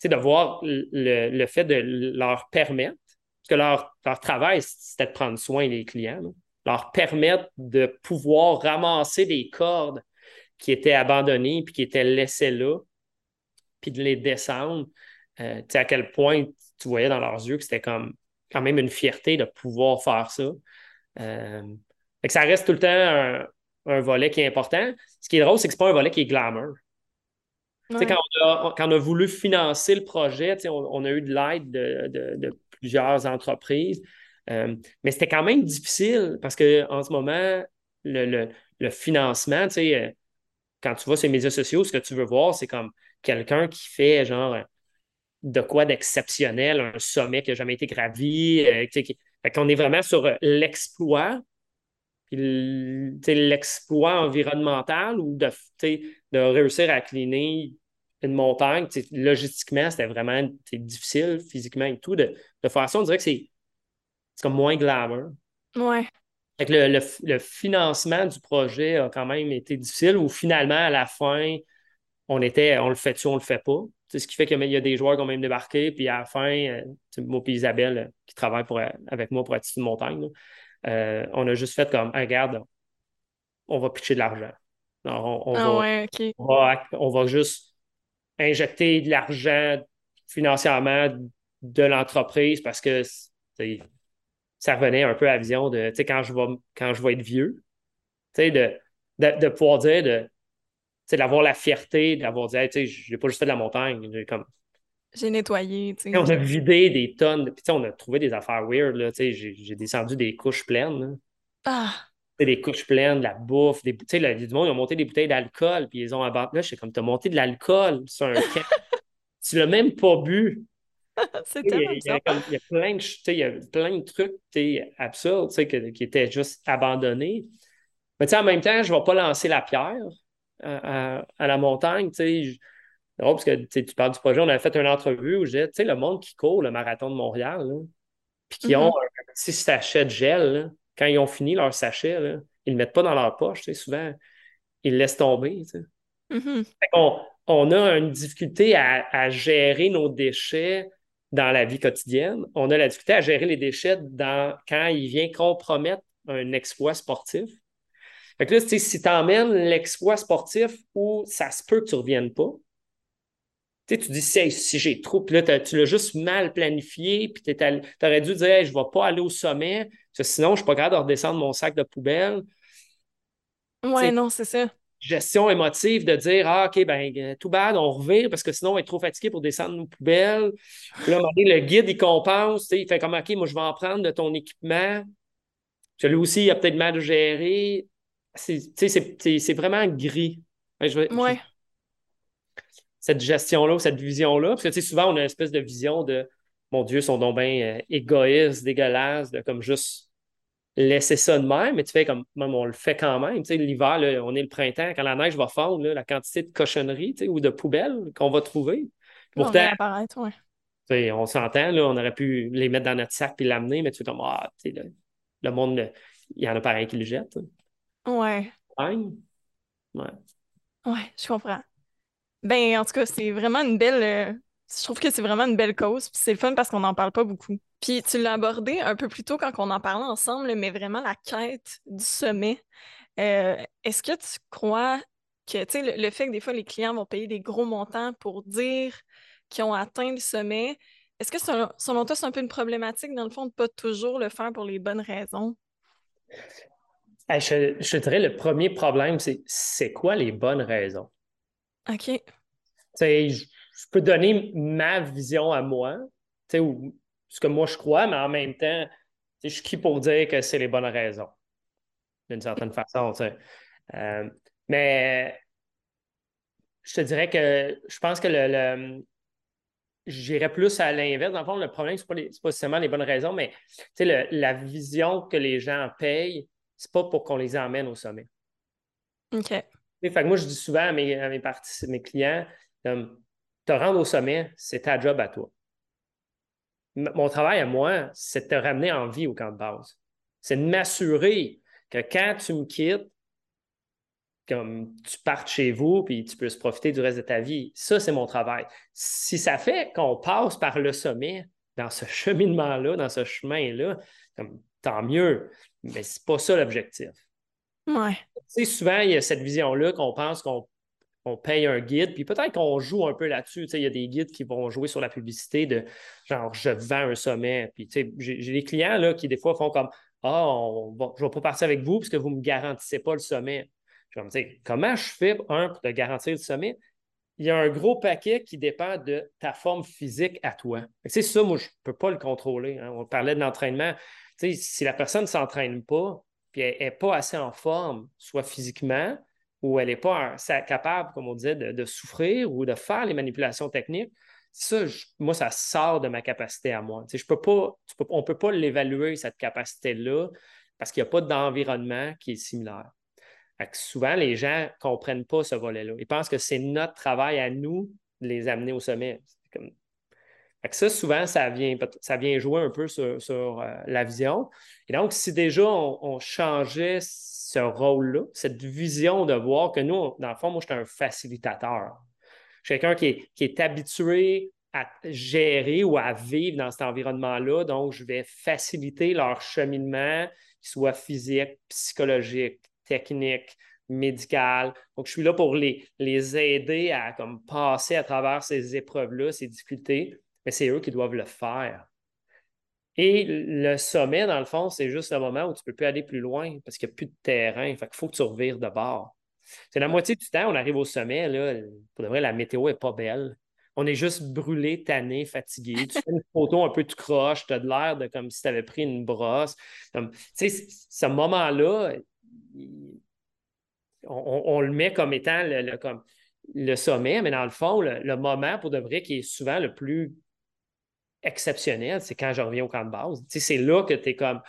de voir le, fait de leur permettre, parce que leur, leur travail, c'était de prendre soin des clients, leur permettre de pouvoir ramasser des cordes qui étaient abandonnées puis qui étaient laissées là, puis de les descendre. Euh, à quel point tu voyais dans leurs yeux que c'était comme quand même une fierté de pouvoir faire ça. Euh, ça reste tout le temps un, volet qui est important. Ce qui est drôle, c'est que ce n'est pas un volet qui est glamour. Quand, on a, voulu financer le projet, on, a eu de l'aide de, plusieurs entreprises. Euh, mais c'était quand même difficile parce qu'en ce moment, le, financement, euh, quand tu vois sur les médias sociaux, ce que tu veux voir, c'est comme quelqu'un qui fait genre de quoi d'exceptionnel, un sommet qui n'a jamais été gravi. Euh, qu'on est vraiment sur l'exploit, l'exploit environnemental ou de, de réussir à cleaner une montagne, logistiquement, c'était vraiment difficile, physiquement et tout. De, de faire ça, on dirait que c'est comme moins glamour. Ouais. le, le, financement du projet a quand même été difficile, ou finalement, à la fin, on était, on le fait-tu, on le fait pas? C'est ce qui fait qu'il y a des joueurs qui ont même débarqué, puis à la fin, euh, moi et Isabelle, euh, qui travaille pour, avec moi pour Attitude Montagne, euh, on a juste fait comme, regarde, on va pitcher de l'argent. On, ah ouais, OK. on va juste injecter de l'argent financièrement de l'entreprise parce que ça revenait un peu à la vision de quand je vais quand je vais être vieux, de, de, de, pouvoir dire de d'avoir la fierté d'avoir dit hey, je n'ai pas juste fait de la montagne, j'ai comme j'ai nettoyé. On a vidé des tonnes. Puis on a trouvé des affaires weird. J'ai descendu des couches pleines. Ah! des couches pleines, de la bouffe, des bouteilles. Du monde, ils ont monté des bouteilles d'alcool, puis ils ont abandonné. Là, je comme, t'as monté de l'alcool sur un camp. [LAUGHS] tu l'as même pas bu. [LAUGHS] C'est tellement il, y a, il, y a plein de, il y a plein de trucs absurdes qui étaient juste abandonnés. Mais en même temps, je ne vais pas lancer la pierre à, la montagne. Je, parce que tu parles du projet, on avait fait une entrevue où j'ai le monde qui court le marathon de Montréal, puis qui ont mm-hmm. un petit sachet de gel, quand ils ont fini leur sachet, ils ne le mettent pas dans leur poche. Souvent, ils le laissent tomber. Mm-hmm. on, a une difficulté à, gérer nos déchets dans la vie quotidienne. On a la difficulté à gérer les déchets dans, quand il vient compromettre un exploit sportif. Fait que là, si tu emmènes l'exploit sportif où ça se peut que tu ne reviennes pas, tu, dis si, j'ai trop, puis là, tu l'as juste mal planifié, puis tu aurais dû dire je ne vais pas aller au sommet, sinon, je ne suis pas capable de redescendre mon sac de poubelle. Ouais, non, c'est ça. Gestion émotive de dire Ah, OK, ben, euh, tout bad, on revire parce que sinon, on est trop fatigué pour descendre nos poubelles. Puis là, le guide, il compense, il fait comme OK, moi, je vais en prendre de ton équipement. Celui aussi, il a peut-être mal géré. C'est vraiment gris. ouais cette gestion-là ou cette vision-là. Parce que souvent, on a une espèce de vision de mon Dieu, son donc bien euh, égoïste, dégueulasse, de comme juste laisser ça de même, mais tu fais comme même on le fait quand même. L'hiver, on est le printemps, quand la neige va fondre, la quantité de cochonneries ou de poubelles qu'on va trouver. Pourtant, on s'entend, on aurait pu les mettre dans notre sac et l'amener, mais tu fais comme ah, le, le, monde, il y en a pareil qui le jettent. Ouais. Ouais. Ouais, je comprends. Ben, en tout cas, c'est vraiment une belle. Euh, je trouve que c'est vraiment une belle cause. Puis c'est le fun parce qu'on n'en parle pas beaucoup. Puis tu l'as abordé un peu plus tôt quand on en parlait ensemble, mais vraiment la quête du sommet. Euh, est-ce que tu crois que, tu sais, le, le fait que des fois, les clients vont payer des gros montants pour dire qu'ils ont atteint le sommet, est-ce que selon, toi, c'est un peu une problématique, dans le fond, de pas toujours le faire pour les bonnes raisons? Je, je dirais, le premier problème, c'est c'est quoi les bonnes raisons? OK. Tu sais, je, je peux donner ma vision à moi, tu sais, ou ce que moi je crois, mais en même temps, je suis qui pour dire que c'est les bonnes raisons, d'une certaine façon, tu sais. Euh, mais je te dirais que je pense que le, le- j'irais plus à l'inverse. Dans le fond, le problème, ce n'est pas, seulement les bonnes raisons, mais tu sais, le- la vision que les gens payent, c'est pas pour qu'on les emmène au sommet. OK. Fait que moi, je dis souvent à mes, clients, comme, te rendre au sommet, c'est ta job à toi. Mon travail à moi, c'est de te ramener en vie au camp de base. C'est de m'assurer que quand tu me quittes, comme tu partes chez vous puis tu peux se profiter du reste de ta vie. Ça, c'est mon travail. Si ça fait qu'on passe par le sommet, dans ce [LAUGHS] cheminement-là, dans ce chemin-là, tant mieux. Mais c'est pas ça l'objectif. Souvent, il y a cette vision-là qu'on pense qu'on on paye un guide, puis peut-être qu'on joue un peu là-dessus. Tu sais, il y a des guides qui vont jouer sur la publicité de genre je vends un sommet. Puis tu sais, j'ai des clients là, qui des fois font comme Ah, on va- je ne vais pas partir avec vous parce que vous ne me garantissez pas le sommet. Je vais me dire, comment je fais, un, pour te garantir le sommet? Il y a un gros paquet qui dépend de ta forme physique à toi. C'est ça, moi, je ne peux pas le contrôler. hein. On parlait de l'entraînement. Si la personne ne s'entraîne pas, puis elle n'est pas assez en forme, soit physiquement, ou elle n'est pas capable, comme on disait, de, souffrir ou de faire les manipulations techniques, ça, moi, ça sort de ma capacité à moi. Je peux pas, on ne peut pas l'évaluer, cette capacité-là, parce qu'il n'y a pas d'environnement qui est similaire. Souvent, les gens ne comprennent pas ce volet-là. Ils pensent que c'est notre travail à nous de les amener au sommet. Comme- que ça, souvent, ça vient, ça vient jouer un peu sur, sur, euh, la vision. Et donc, si déjà on, changeait ce rôle-là, cette vision de voir que nous, dans le fond, moi, je suis un facilitateur. Je suis quelqu'un qui est, qui est habitué à gérer ou à vivre dans cet environnement-là. Donc, je vais faciliter leur cheminement, qu'il soit physique, psychologique, technique, médical. Donc, je suis là pour les, les aider à comme, passer à travers ces épreuves-là, ces difficultés, mais c'est eux qui doivent le faire. Et le sommet, dans le fond, c'est juste le moment où tu ne peux plus aller plus loin parce qu'il n'y a plus de terrain. Fait qu'il faut que tu revires de bord. C'est la moitié du temps, on arrive au sommet, là, pour de vrai, la météo n'est pas belle. On est juste brûlé, tanné, fatigué. Tu fais une photo un peu tu croche, tu as de l'air de comme si tu avais pris une brosse. Comme, ce moment-là, on, le met comme étant le, comme le sommet, mais dans le fond, le moment pour de vrai qui est souvent le plus exceptionnel, c'est quand je reviens au camp de base. C'est là que tu es comme.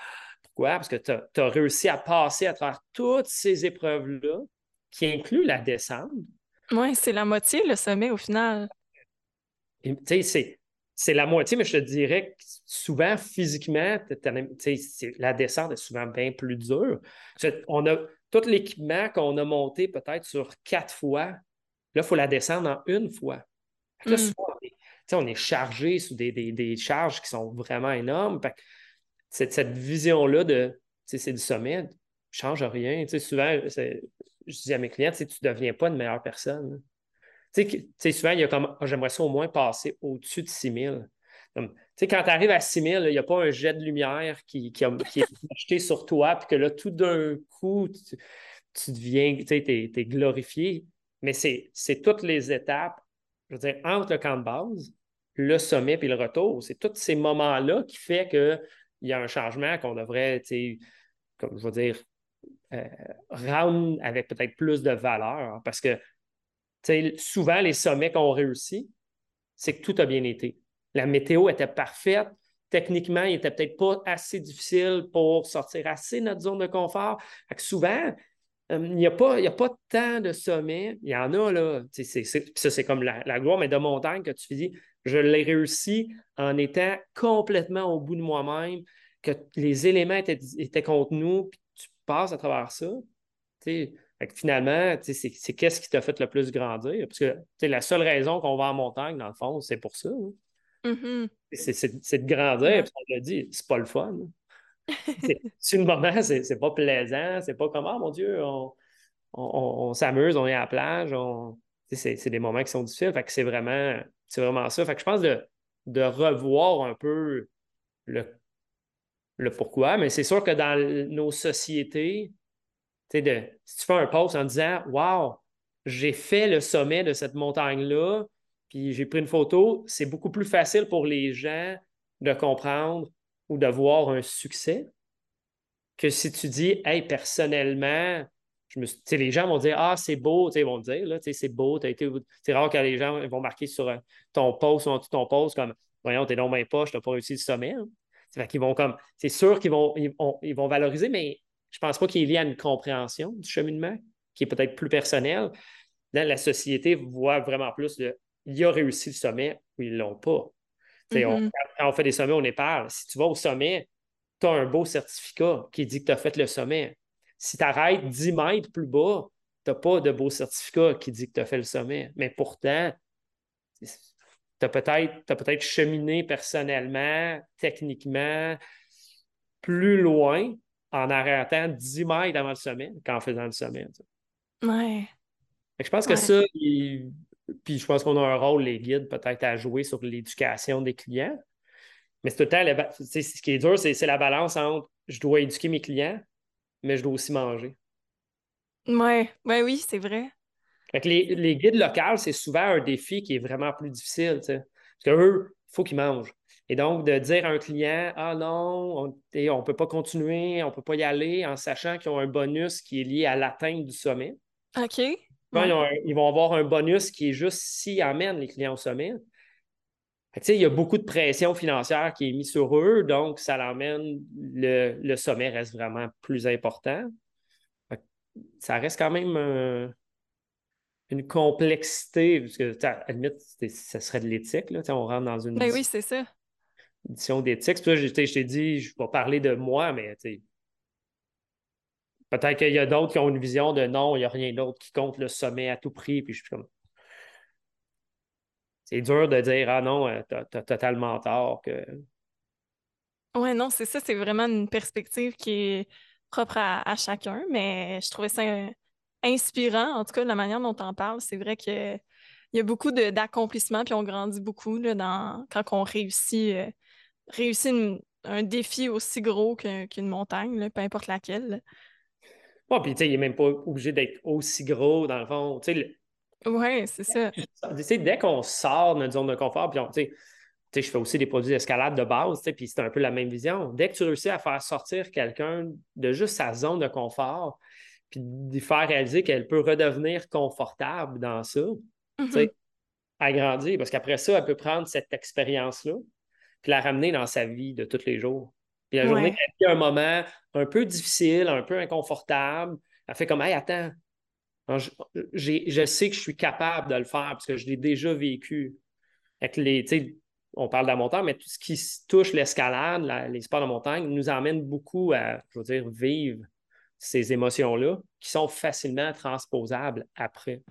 Pourquoi? Parce que tu as, réussi à passer à travers toutes ces épreuves-là, qui incluent la descente. Ouais, c'est la moitié, le sommet, au final. Et, tu sais, c'est, c'est la moitié, mais je te dirais que souvent, physiquement, la descente est souvent bien plus dure. On a tout l'équipement qu'on a monté peut-être sur quatre fois. Là, il faut la descendre en une fois. Là, Mm. souvent, on est, chargé sous des, des- charges qui sont vraiment énormes. Que cette, vision-là de, c'est du sommet, change rien. Souvent, je dis à mes clients, tu ne deviens pas une meilleure personne. Souvent, il y a comme, Ah, j'aimerais ça au moins passer au-dessus de 6000. Comme, tu sais, quand tu arrives à 6000, là, il n'y a pas un jet de lumière qui, qui, est [LAUGHS] projeté sur toi, puis que là, tout d'un coup, tu, deviens, tu t'es glorifié. Mais c'est, c'est toutes les étapes, je veux dire, entre le camp de base, le sommet puis le retour. C'est tous ces moments-là qui fait qu'il y a un changement qu'on devrait, comme je veux dire, euh, avec peut-être plus de valeur. Parce que souvent, les sommets qu'on réussit, c'est que tout a bien été. La météo était parfaite. Techniquement, il n'était peut-être pas assez difficile pour sortir assez de notre zone de confort. Fait que souvent, euh, il n'y a, pas- y a pas tant de sommets. Il y en a, là. Ça, c'est comme la, la gloire, mais de montagne que tu dis, je l'ai réussi en étant complètement au bout de moi-même, que les éléments étaient, étaient contre nous, puis tu passes à travers ça. Fait que finalement, c'est qu'est-ce qui t'a fait le plus grandir? Parce que la seule raison qu'on va en montagne, dans le fond, c'est pour ça. hein. Mhm. C'est de grandir, puis on l'a dit, c'est pas le fun. hein. C'est- Sur le moment, c'est pas plaisant, c'est pas comme, ah mon Dieu, on, on, s'amuse, on est à la plage, c'est des moments qui sont difficiles. Fait c'est vraiment, vraiment ça. Fait je pense de, de revoir un peu le, le pourquoi, mais c'est sûr que dans nos sociétés, de, si tu fais un post en disant Wow, j'ai fait le sommet de cette montagne-là, puis j'ai pris une photo, c'est beaucoup plus facile pour les gens de comprendre ou de voir un succès que si tu dis Hey, personnellement, les gens vont dire Ah, c'est beau, ils vont dire, là, c'est beau, été. C'est rare que les gens vont marquer sur euh, ton post ou en ton post comme Voyons, t'es dans mes poches, t'as pas réussi le sommet. Hein. vont comme. C'est sûr qu'ils vont, ils valoriser, mais je pense pas qu'il y ait une compréhension du cheminement qui est peut-être plus personnel. Là, la société voit vraiment plus de il a réussi le sommet ou ils l'ont pas. Mm-hmm. quand on fait des sommets au Népal, si tu vas au sommet, tu as un beau certificat qui dit que tu as fait le sommet. Si tu arrêtes 10 mètres plus bas, tu n'as pas de beau certificat qui dit que tu as fait le sommet. Mais pourtant, tu as peut-être peut cheminé personnellement, techniquement, plus loin en arrêtant 10 mètres avant le sommet qu'en faisant le sommet. Ouais. Je pense que ça, puis je pense qu'on a un rôle, les guides, peut-être à jouer sur l'éducation des clients. Mais c'est tout le temps, ce qui est dur, c'est la balance entre je dois éduquer mes clients, mais je dois aussi manger. Ouais, ouais oui, c'est vrai. les, guides locaux, c'est souvent un défi qui est vraiment plus difficile. Parce qu'eux, il faut qu'ils mangent. Et donc, de dire à un client Ah non, on ne peut pas continuer, on ne peut pas y aller en sachant qu'ils ont un bonus qui est lié à l'atteinte du sommet. OK. Ils, vont avoir un bonus qui est juste s'ils amènent les clients au sommet il y a beaucoup de pression financière qui est mise sur eux, donc ça l'emmène, le, sommet reste vraiment plus important. ça reste quand même euh, une complexité, parce que, à la limite, ça serait de l'éthique, on rentre dans une. Ben oui, c'est ça. Édition d'éthique. je, t'ai dit, je vais parler de moi, mais peut-être qu'il y a d'autres qui ont une vision de non, il n'y a rien d'autre qui compte le sommet à tout prix, puis je suis comme c'est dur de dire Ah non, euh, t'as as totalement tort que. Non, c'est ça, c'est vraiment une perspective qui est propre à, chacun, mais je trouvais ça euh, inspirant, en tout cas, la manière dont tu en parles. C'est vrai qu'il y a beaucoup d'accomplissements, puis on grandit beaucoup là, dans, quand on réussit, euh, réussit un défi aussi gros qu'une montagne, peu importe laquelle. Puis tu sais, il n'est même pas obligé d'être aussi gros, dans le fond. Tu sais, oui, c'est ça. dès qu'on sort de notre zone de confort, puis je fais aussi des produits d'escalade de base, puis c'est un peu la même vision. Dès que tu réussis à faire sortir quelqu'un de juste sa zone de confort, puis de faire réaliser qu'elle peut redevenir confortable dans ça, mm-hmm. agrandir, parce qu'après ça, elle peut prendre cette expérience-là, puis la ramener dans sa vie de tous les jours. Puis la journée qu'elle a un moment un peu difficile, un peu inconfortable, elle fait comme Hey, attends, je, sais que je suis capable de le faire parce que je l'ai déjà vécu. Avec les, on parle de la montagne, mais tout ce qui touche l'escalade, les sports de montagne, nous amène beaucoup à, je veux dire, vivre ces émotions-là qui sont facilement transposables après.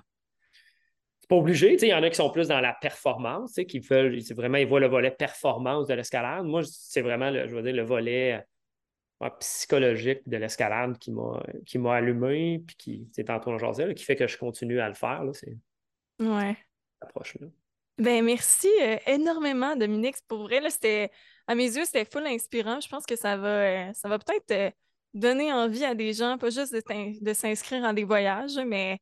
C'est pas obligé, il y en a qui sont plus dans la performance, qui veulent, vraiment, ils voient le volet performance de l'escalade. Moi, c'est vraiment, le, je veux dire, le volet psychologique de l'escalade qui m'a allumé, puis qui, c'est tantôt en qui fait que je continue à le faire. Là, c'est ouais. approche-là. Ben merci euh, énormément, Dominique. Pour vrai, là, c'était, à mes yeux, c'était full inspirant. Je pense que ça va, euh, ça va peut-être euh, donner envie à des gens, pas juste de, de s'inscrire en des voyages, mais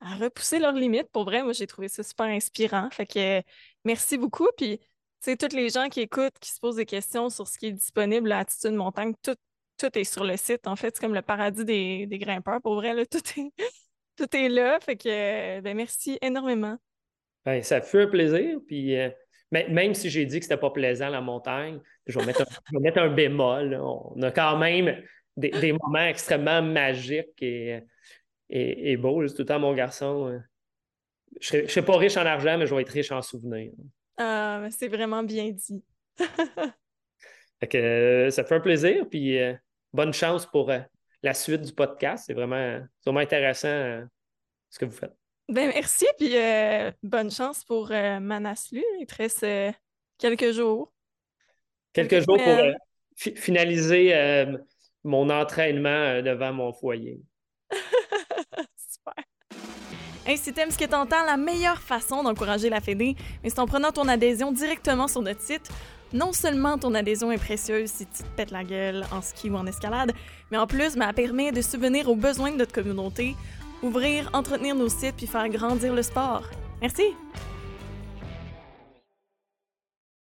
à repousser leurs limites. Pour vrai, moi, j'ai trouvé ça super inspirant. Fait que merci beaucoup. Puis, tu toutes les gens qui écoutent, qui se posent des questions sur ce qui est disponible à Attitude Montagne, tout, tout est sur le site. En fait, c'est comme le paradis des, grimpeurs. Pour vrai, là, [LAUGHS] tout, est, tout est là. Fait que ben, merci énormément. Ben, ça fait un plaisir. Puis euh, même si j'ai dit que c'était pas plaisant la montagne, je vais mettre un, mettre un bémol. On a quand même des, moments extrêmement magiques et, et, beaux. C'est tout le temps mon garçon. Euh, je ne serai pas riche en argent, mais je vais être riche en souvenirs. Ah, c'est vraiment bien dit. [LAUGHS] fait que, euh, ça fait un plaisir. Puis bonne chance pour euh, la suite du podcast. C'est vraiment, vraiment intéressant euh, ce que vous faites. Ben merci, puis euh, bonne chance pour Manaslu. Il te reste quelques jours. Quelques jours pour finaliser mon entraînement devant mon foyer. Super. Hey, si t'aimes ce que t'entends, la meilleure façon d'encourager la Fédé, c'est en prenant ton adhésion directement sur notre site. Non seulement ton adhésion est précieuse si tu te pètes la gueule en ski ou en escalade, mais en plus, ben, elle permet de subvenir aux besoins de notre communauté, ouvrir, entretenir nos sites puis faire grandir le sport. Merci!